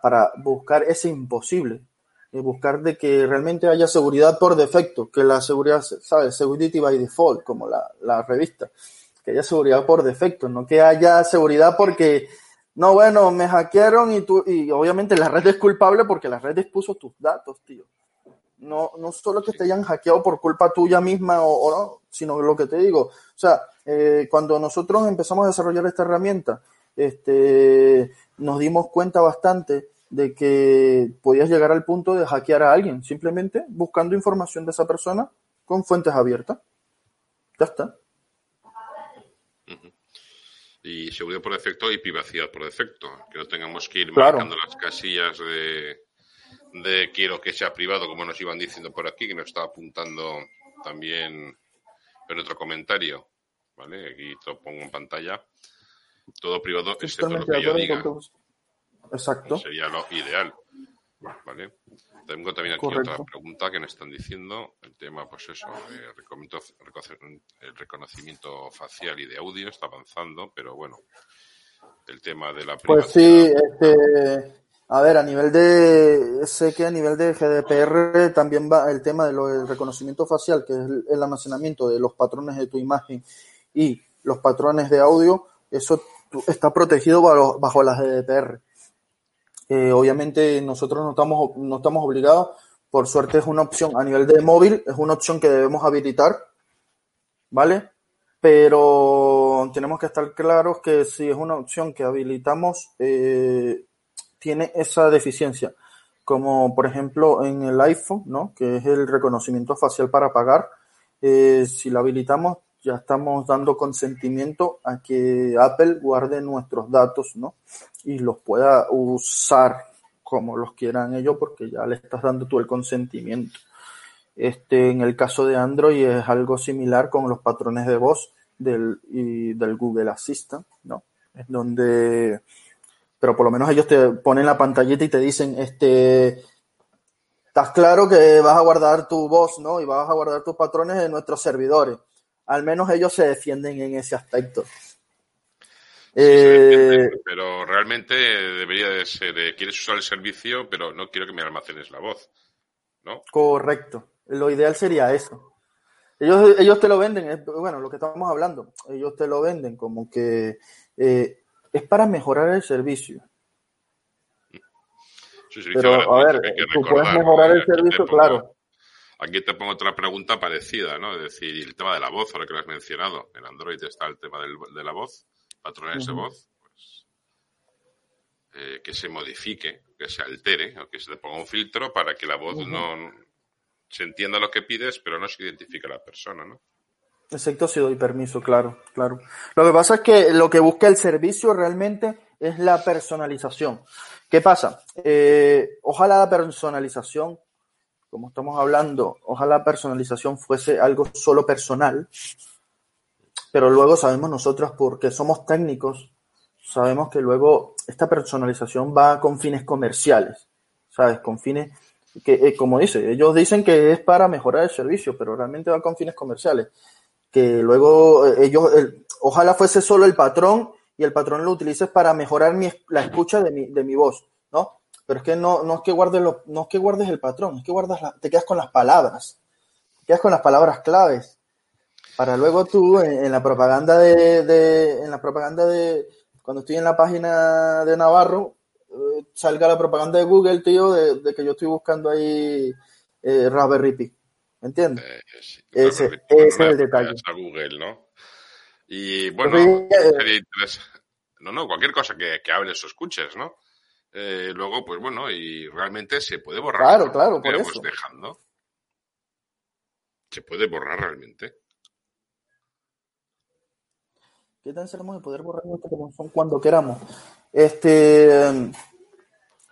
para, buscar ese imposible, y buscar de que realmente haya seguridad por defecto, que la seguridad, ¿sabes? Security by default, como la, la revista, que haya seguridad por defecto, no que haya seguridad porque, no, bueno, me hackearon y tú, y obviamente la red es culpable porque la red expuso tus datos, tío. No, no solo que te hayan hackeado por culpa tuya misma o, no, sino lo que te digo. O sea, eh, cuando nosotros empezamos a desarrollar esta herramienta, este, nos dimos cuenta bastante de que podías llegar al punto de hackear a alguien, simplemente buscando información de esa persona con fuentes abiertas. Ya está. Y seguridad por defecto y privacidad por defecto. Que no tengamos que ir marcando las casillas de, de quiero que sea privado, como nos iban diciendo por aquí, que nos estaba apuntando también en otro comentario. ¿Vale? Aquí lo pongo en pantalla todo privado, excepto lo que yo diga. Exacto. Sería lo ideal. ¿Vale? Tengo también aquí otra pregunta que me están diciendo. El tema, pues eso, el reconocimiento facial y de audio está avanzando, pero bueno, el tema de la Pues sí, este, a ver, a nivel de, sé que a nivel de GDPR también va el tema del reconocimiento facial, que es el almacenamiento de los patrones de tu imagen y los patrones de audio, eso está protegido bajo, la GDPR. Eh, obviamente nosotros no estamos, no estamos obligados, por suerte es una opción a nivel de móvil, es una opción que debemos habilitar, ¿vale? Pero tenemos que estar claros que si es una opción que habilitamos, eh, tiene esa deficiencia, como por ejemplo en el iPhone, ¿no? Que es el reconocimiento facial para pagar. Eh, si la habilitamos, ya estamos dando consentimiento a que Apple guarde nuestros datos, ¿no? Y los pueda usar como los quieran ellos, porque ya le estás dando tú el consentimiento. Este, en el caso de Android es algo similar con los patrones de voz. del, y del Google Assistant, ¿no? Es donde, pero por lo menos ellos te ponen la pantallita y te dicen, este, estás claro que vas a guardar tu voz, ¿no? Y vas a guardar tus patrones en nuestros servidores. Al menos ellos se defienden en ese aspecto. Eh, pero realmente debería de ser, quieres usar el servicio, pero no quiero que me almacenes la voz, ¿no? Correcto. Lo ideal sería eso. Ellos, ellos te lo venden, bueno, lo que estamos hablando, ellos te lo venden como que eh, es para mejorar el servicio. Pero, a ver, tú puedes mejorar el servicio, claro. Aquí te pongo otra pregunta parecida, ¿no? Es decir, el tema de la voz, ahora que lo has mencionado. En Android está el tema de la voz, patrones de voz, pues, eh, que se modifique, que se altere, o que se le ponga un filtro para que la voz no se entienda lo que pides, pero no se identifique a la persona, ¿no? Excepto si doy permiso, claro, claro. Lo que pasa es que lo que busca el servicio realmente es la personalización. ¿Qué pasa? Eh, ojalá la personalización, como estamos hablando, ojalá personalización fuese algo solo personal, pero luego sabemos nosotros, porque somos técnicos, sabemos que luego esta personalización va con fines comerciales, ¿sabes? Con fines que, eh, como dice, ellos dicen que es para mejorar el servicio, pero realmente va con fines comerciales. Que luego eh, ellos, ojalá fuese solo el patrón y el patrón lo utilices para mejorar mi, la escucha de mi, de mi voz. Pero es que no, no es que guardes lo, no es que guardes el patrón, es que guardas te quedas con las palabras, te quedas con las palabras claves. Para luego tú en, la propaganda de, de, en la propaganda de, cuando estoy en la página de Navarro, eh, salga la propaganda de Google, tío, de, que yo estoy buscando ahí eh, Raspberry Pi. ¿Me entiendes? Eh, ese, es el detalle. A Google, ¿no? Y bueno, eh, no, no, cualquier cosa que, que hables o escuches, ¿no? Luego, pues bueno, y realmente se puede borrar. Claro, claro, por eso. dejando. Se puede borrar realmente. ¿Qué tan seremos de poder borrar nuestra son cuando queramos? Este,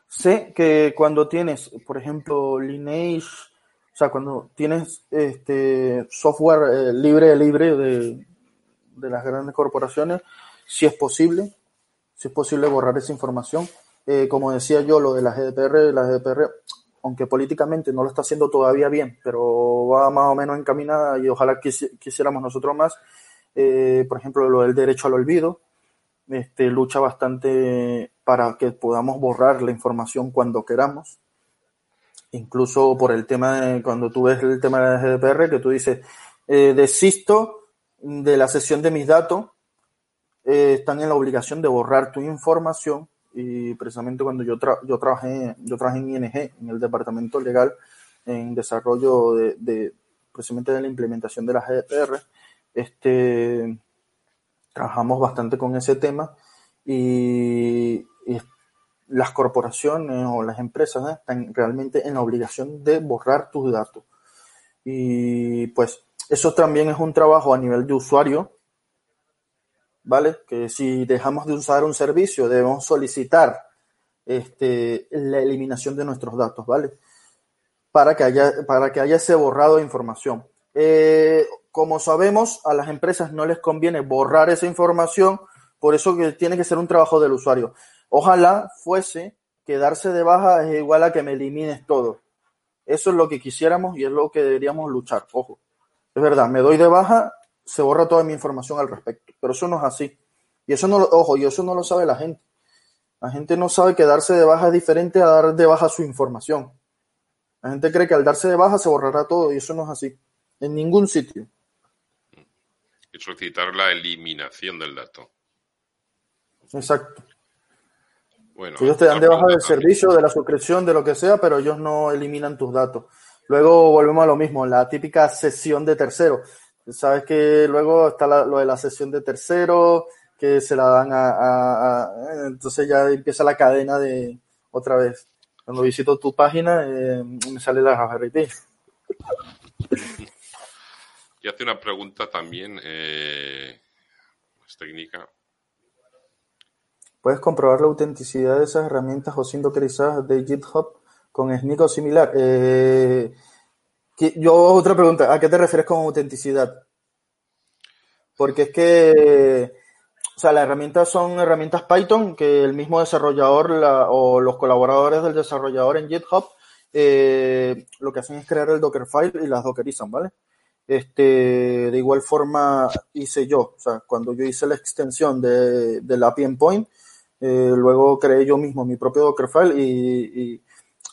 sé que cuando tienes, por ejemplo, Lineage, o sea, cuando tienes este software eh, libre, libre de, de, las grandes corporaciones, si es posible, si es posible borrar esa información. Eh, como decía yo, lo de la GDPR, la GDPR, aunque políticamente no lo está haciendo todavía bien, pero va más o menos encaminada y ojalá quisiéramos nosotros más, eh, por ejemplo, lo del derecho al olvido, este, lucha bastante para que podamos borrar la información cuando queramos. Incluso por el tema de cuando tú ves el tema de la GDPR, que tú dices, eh, desisto de la sesión de mis datos, eh, están en la obligación de borrar tu información. Y precisamente cuando yo, yo, trabajé, yo trabajé en ING, en el departamento legal, en desarrollo de, precisamente de la implementación de la GDPR, este, trabajamos bastante con ese tema y, las corporaciones o las empresas ¿eh? están realmente en la obligación de borrar tus datos. Y pues eso también es un trabajo a nivel de usuario, ¿vale? Que si dejamos de usar un servicio debemos solicitar este, la eliminación de nuestros datos, ¿vale? Para que haya, para que haya ese borrado de información. Eh, como sabemos, a las empresas no les conviene borrar esa información, por eso que tiene que ser un trabajo del usuario. Ojalá fuese que darse de baja es igual a que me elimines todo. Eso es lo que quisiéramos y es lo que deberíamos luchar. Ojo, es verdad, me doy de baja, se borra toda mi información al respecto, pero eso no es así. Y eso no, ojo, y eso no lo sabe la gente. La gente no sabe que darse de baja es diferente a dar de baja su información. La gente cree que al darse de baja se borrará todo y eso no es así. En ningún sitio y solicitar la eliminación del dato. Exacto. Bueno, ellos te dan de baja del servicio, de la suscripción, de lo que sea, pero ellos no eliminan tus datos. Luego volvemos a lo mismo, la típica sesión de tercero. Sabes que luego está lo de la sesión de tercero, que se la dan a, Entonces ya empieza la cadena de otra vez. Cuando visito tu página, eh, me sale la RP. Y hace una pregunta también eh, más técnica. ¿Puedes comprobar la autenticidad de esas herramientas o sin dockerizadas de GitHub con Sneak o similar? Eh, yo, otra pregunta, ¿a qué te refieres con autenticidad? porque es que, o sea, las herramientas son herramientas Python que el mismo desarrollador o los colaboradores del desarrollador en GitHub eh, lo que hacen es crear el Dockerfile y las dockerizan, ¿vale? Este, de igual forma hice yo, o sea, cuando yo hice la extensión de, la API Endpoint, eh, luego creé yo mismo mi propio Dockerfile y,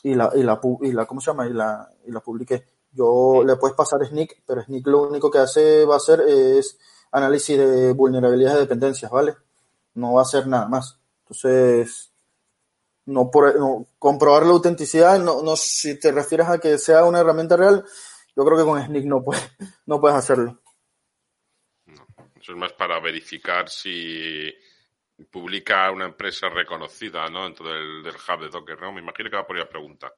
y, la, y, la, y la, ¿cómo se llama? Y la, y la publiqué. Yo le puedes pasar Sneak, pero Sneak lo único que hace va a hacer es análisis de vulnerabilidades de dependencias, ¿vale? No va a hacer nada más. Entonces, no por comprobar la autenticidad, no, no, si te refieres a que sea una herramienta real, yo creo que con Sneak no puedes, no puedes hacerlo. eso es más para verificar si publica una empresa reconocida, ¿no? Dentro del, del hub de Docker, ¿no? Me imagino que va por ahí la pregunta.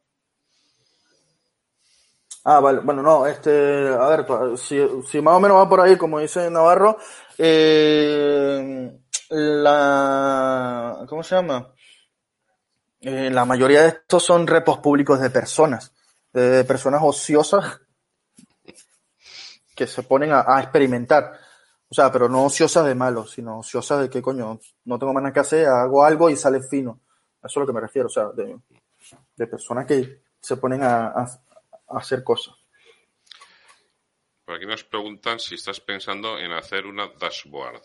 Ah, vale. Bueno, no, este, a ver, si, más o menos va por ahí, como dice Navarro, eh, la, ¿cómo se llama? Eh, la mayoría de estos son repos públicos de personas, de personas ociosas que se ponen a, experimentar. O sea, pero no ociosas de malo, sino ociosas de que coño, no tengo más nada que hacer, hago algo y sale fino. Eso es lo que me refiero, o sea, de, personas que se ponen a, hacer cosas. Por aquí nos preguntan si estás pensando en hacer una dashboard.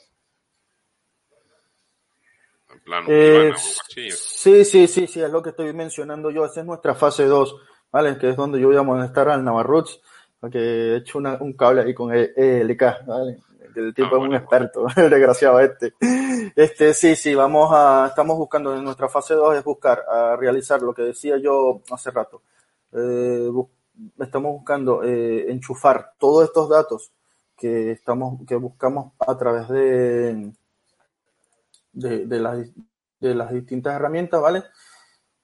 Eh, sí, sí, sí, sí, es lo que estoy mencionando yo. Esa es nuestra fase 2, ¿vale? Que es donde yo voy a molestar al Navarroots, porque he hecho un cable ahí con el ELK, ¿vale? El tipo ah, es un experto, el desgraciado este. Este, sí, sí, vamos a, estamos buscando en nuestra fase 2 es buscar, a realizar lo que decía yo hace rato. Eh, estamos buscando eh, enchufar todos estos datos que estamos, que buscamos a través de, de, las, de las distintas herramientas, ¿vale?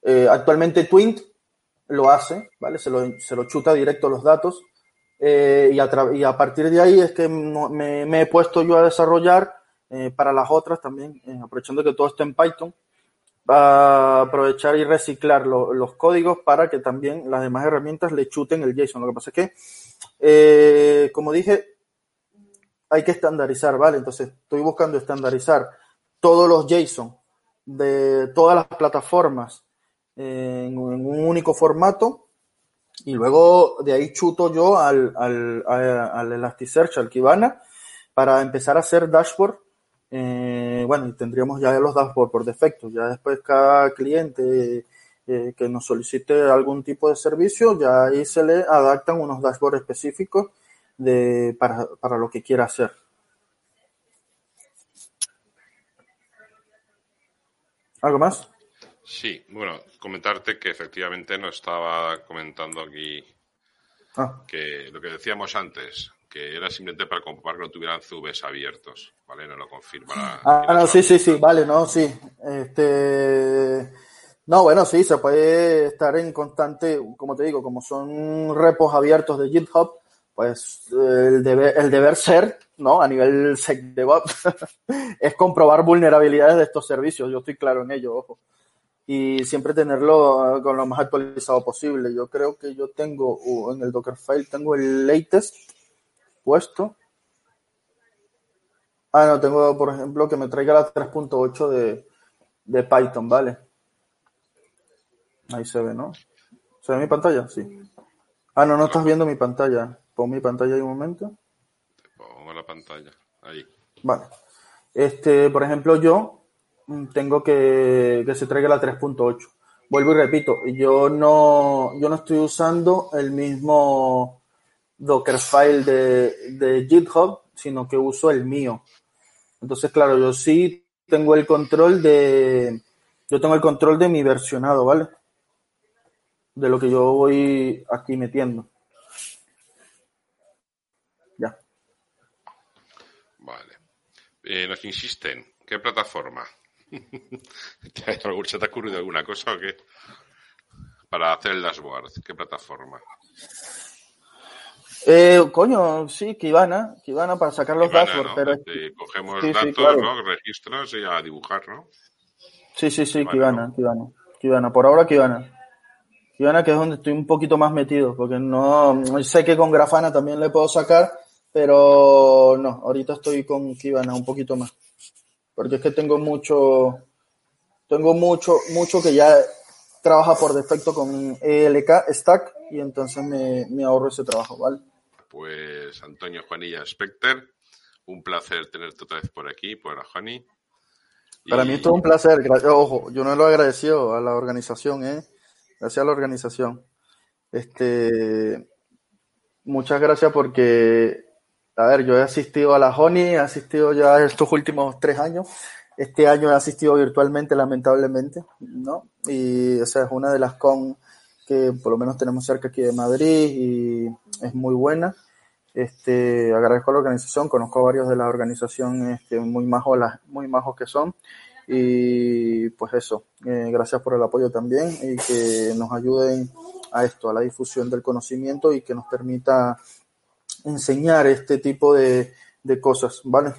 Eh, actualmente Twint lo hace, ¿vale? Se lo, se lo chuta directo los datos eh, y, a y, a partir de ahí es que me, he puesto yo a desarrollar para las otras también, aprovechando que todo está en Python, a aprovechar y reciclar los códigos para que también las demás herramientas le chuten el JSON. Lo que pasa es que, como dije, hay que estandarizar, ¿vale? Entonces estoy buscando estandarizar todos los JSON de todas las plataformas en, un único formato y luego de ahí chuto yo al, al, al Elasticsearch, al Kibana, para empezar a hacer dashboard. Eh, bueno, y tendríamos ya los dashboard por defecto. Ya después cada cliente eh, que nos solicite algún tipo de servicio, ya ahí se le adaptan unos dashboards específicos de, para, para lo que quiera hacer. ¿Algo más? Sí, bueno, comentarte que efectivamente nos estaba comentando aquí ah. que lo que decíamos antes, que era simplemente para comprobar que no tuvieran CVs abiertos, ¿vale? No lo confirma. Ah, no, sí, sí, sí, vale, no, sí. Este. No, bueno, sí, se puede estar en constante, como te digo, como son repos abiertos de GitHub, pues el deber, el deber ser, ¿no? A nivel SecDevOps, es comprobar vulnerabilidades de estos servicios. Yo estoy claro en ello, ojo. Y siempre tenerlo con lo más actualizado posible. Yo creo que yo tengo en el Dockerfile, tengo el latest puesto. Ah, no, tengo, por ejemplo, que me traiga la 3.8 de, de Python, ¿vale? Ahí se ve, ¿no? ¿Se ve mi pantalla? Sí. Ah, no, no estás viendo mi pantalla. Pon mi pantalla ahí un momento. pongo la pantalla. Ahí. Vale. Este, por ejemplo, yo tengo que que se traiga la 3.8. Vuelvo y repito, yo no, yo no estoy usando el mismo Dockerfile de, de GitHub, sino que uso el mío. Entonces, claro, yo sí tengo el control de, yo tengo el control de mi versionado, ¿vale? De lo que yo voy aquí metiendo. Eh, nos insisten, ¿qué plataforma? ¿Se te ha ocurrido alguna cosa o qué? Para hacer el dashboard, ¿qué plataforma? Eh, coño, sí, Kibana, Kibana para sacar los dashboards. Pero... cogemos datos, ¿no? Registros y a dibujar, ¿no? Sí, sí, sí, Kibana, Kibana, Kibana. Por ahora Kibana. Kibana que es donde estoy un poquito más metido, porque no sé que con Grafana también le puedo sacar, Pero no, ahorita estoy con Kibana un poquito más. Porque es que tengo mucho, tengo mucho, mucho que ya trabaja por defecto con ELK Stack y entonces me, me ahorro ese trabajo, ¿vale? Pues Antonio Juanilla Specter, un placer tenerte otra vez por aquí, por Juani. Para mí es todo un placer. Ojo, yo no lo agradecido a la organización, ¿eh? Gracias a la organización. Este, muchas gracias porque, a ver, yo he asistido a la Honey, he asistido ya estos últimos tres años. Este año he asistido virtualmente, lamentablemente, ¿no? Y esa es una de las con que por lo menos tenemos cerca aquí de Madrid y es muy buena. Este, agradezco a la organización, conozco a varios de la organización este, muy majos, muy majos que son. Y pues eso, eh, gracias por el apoyo también y que nos ayuden a esto, a la difusión del conocimiento y que nos permita enseñar este tipo de, de cosas, ¿vale?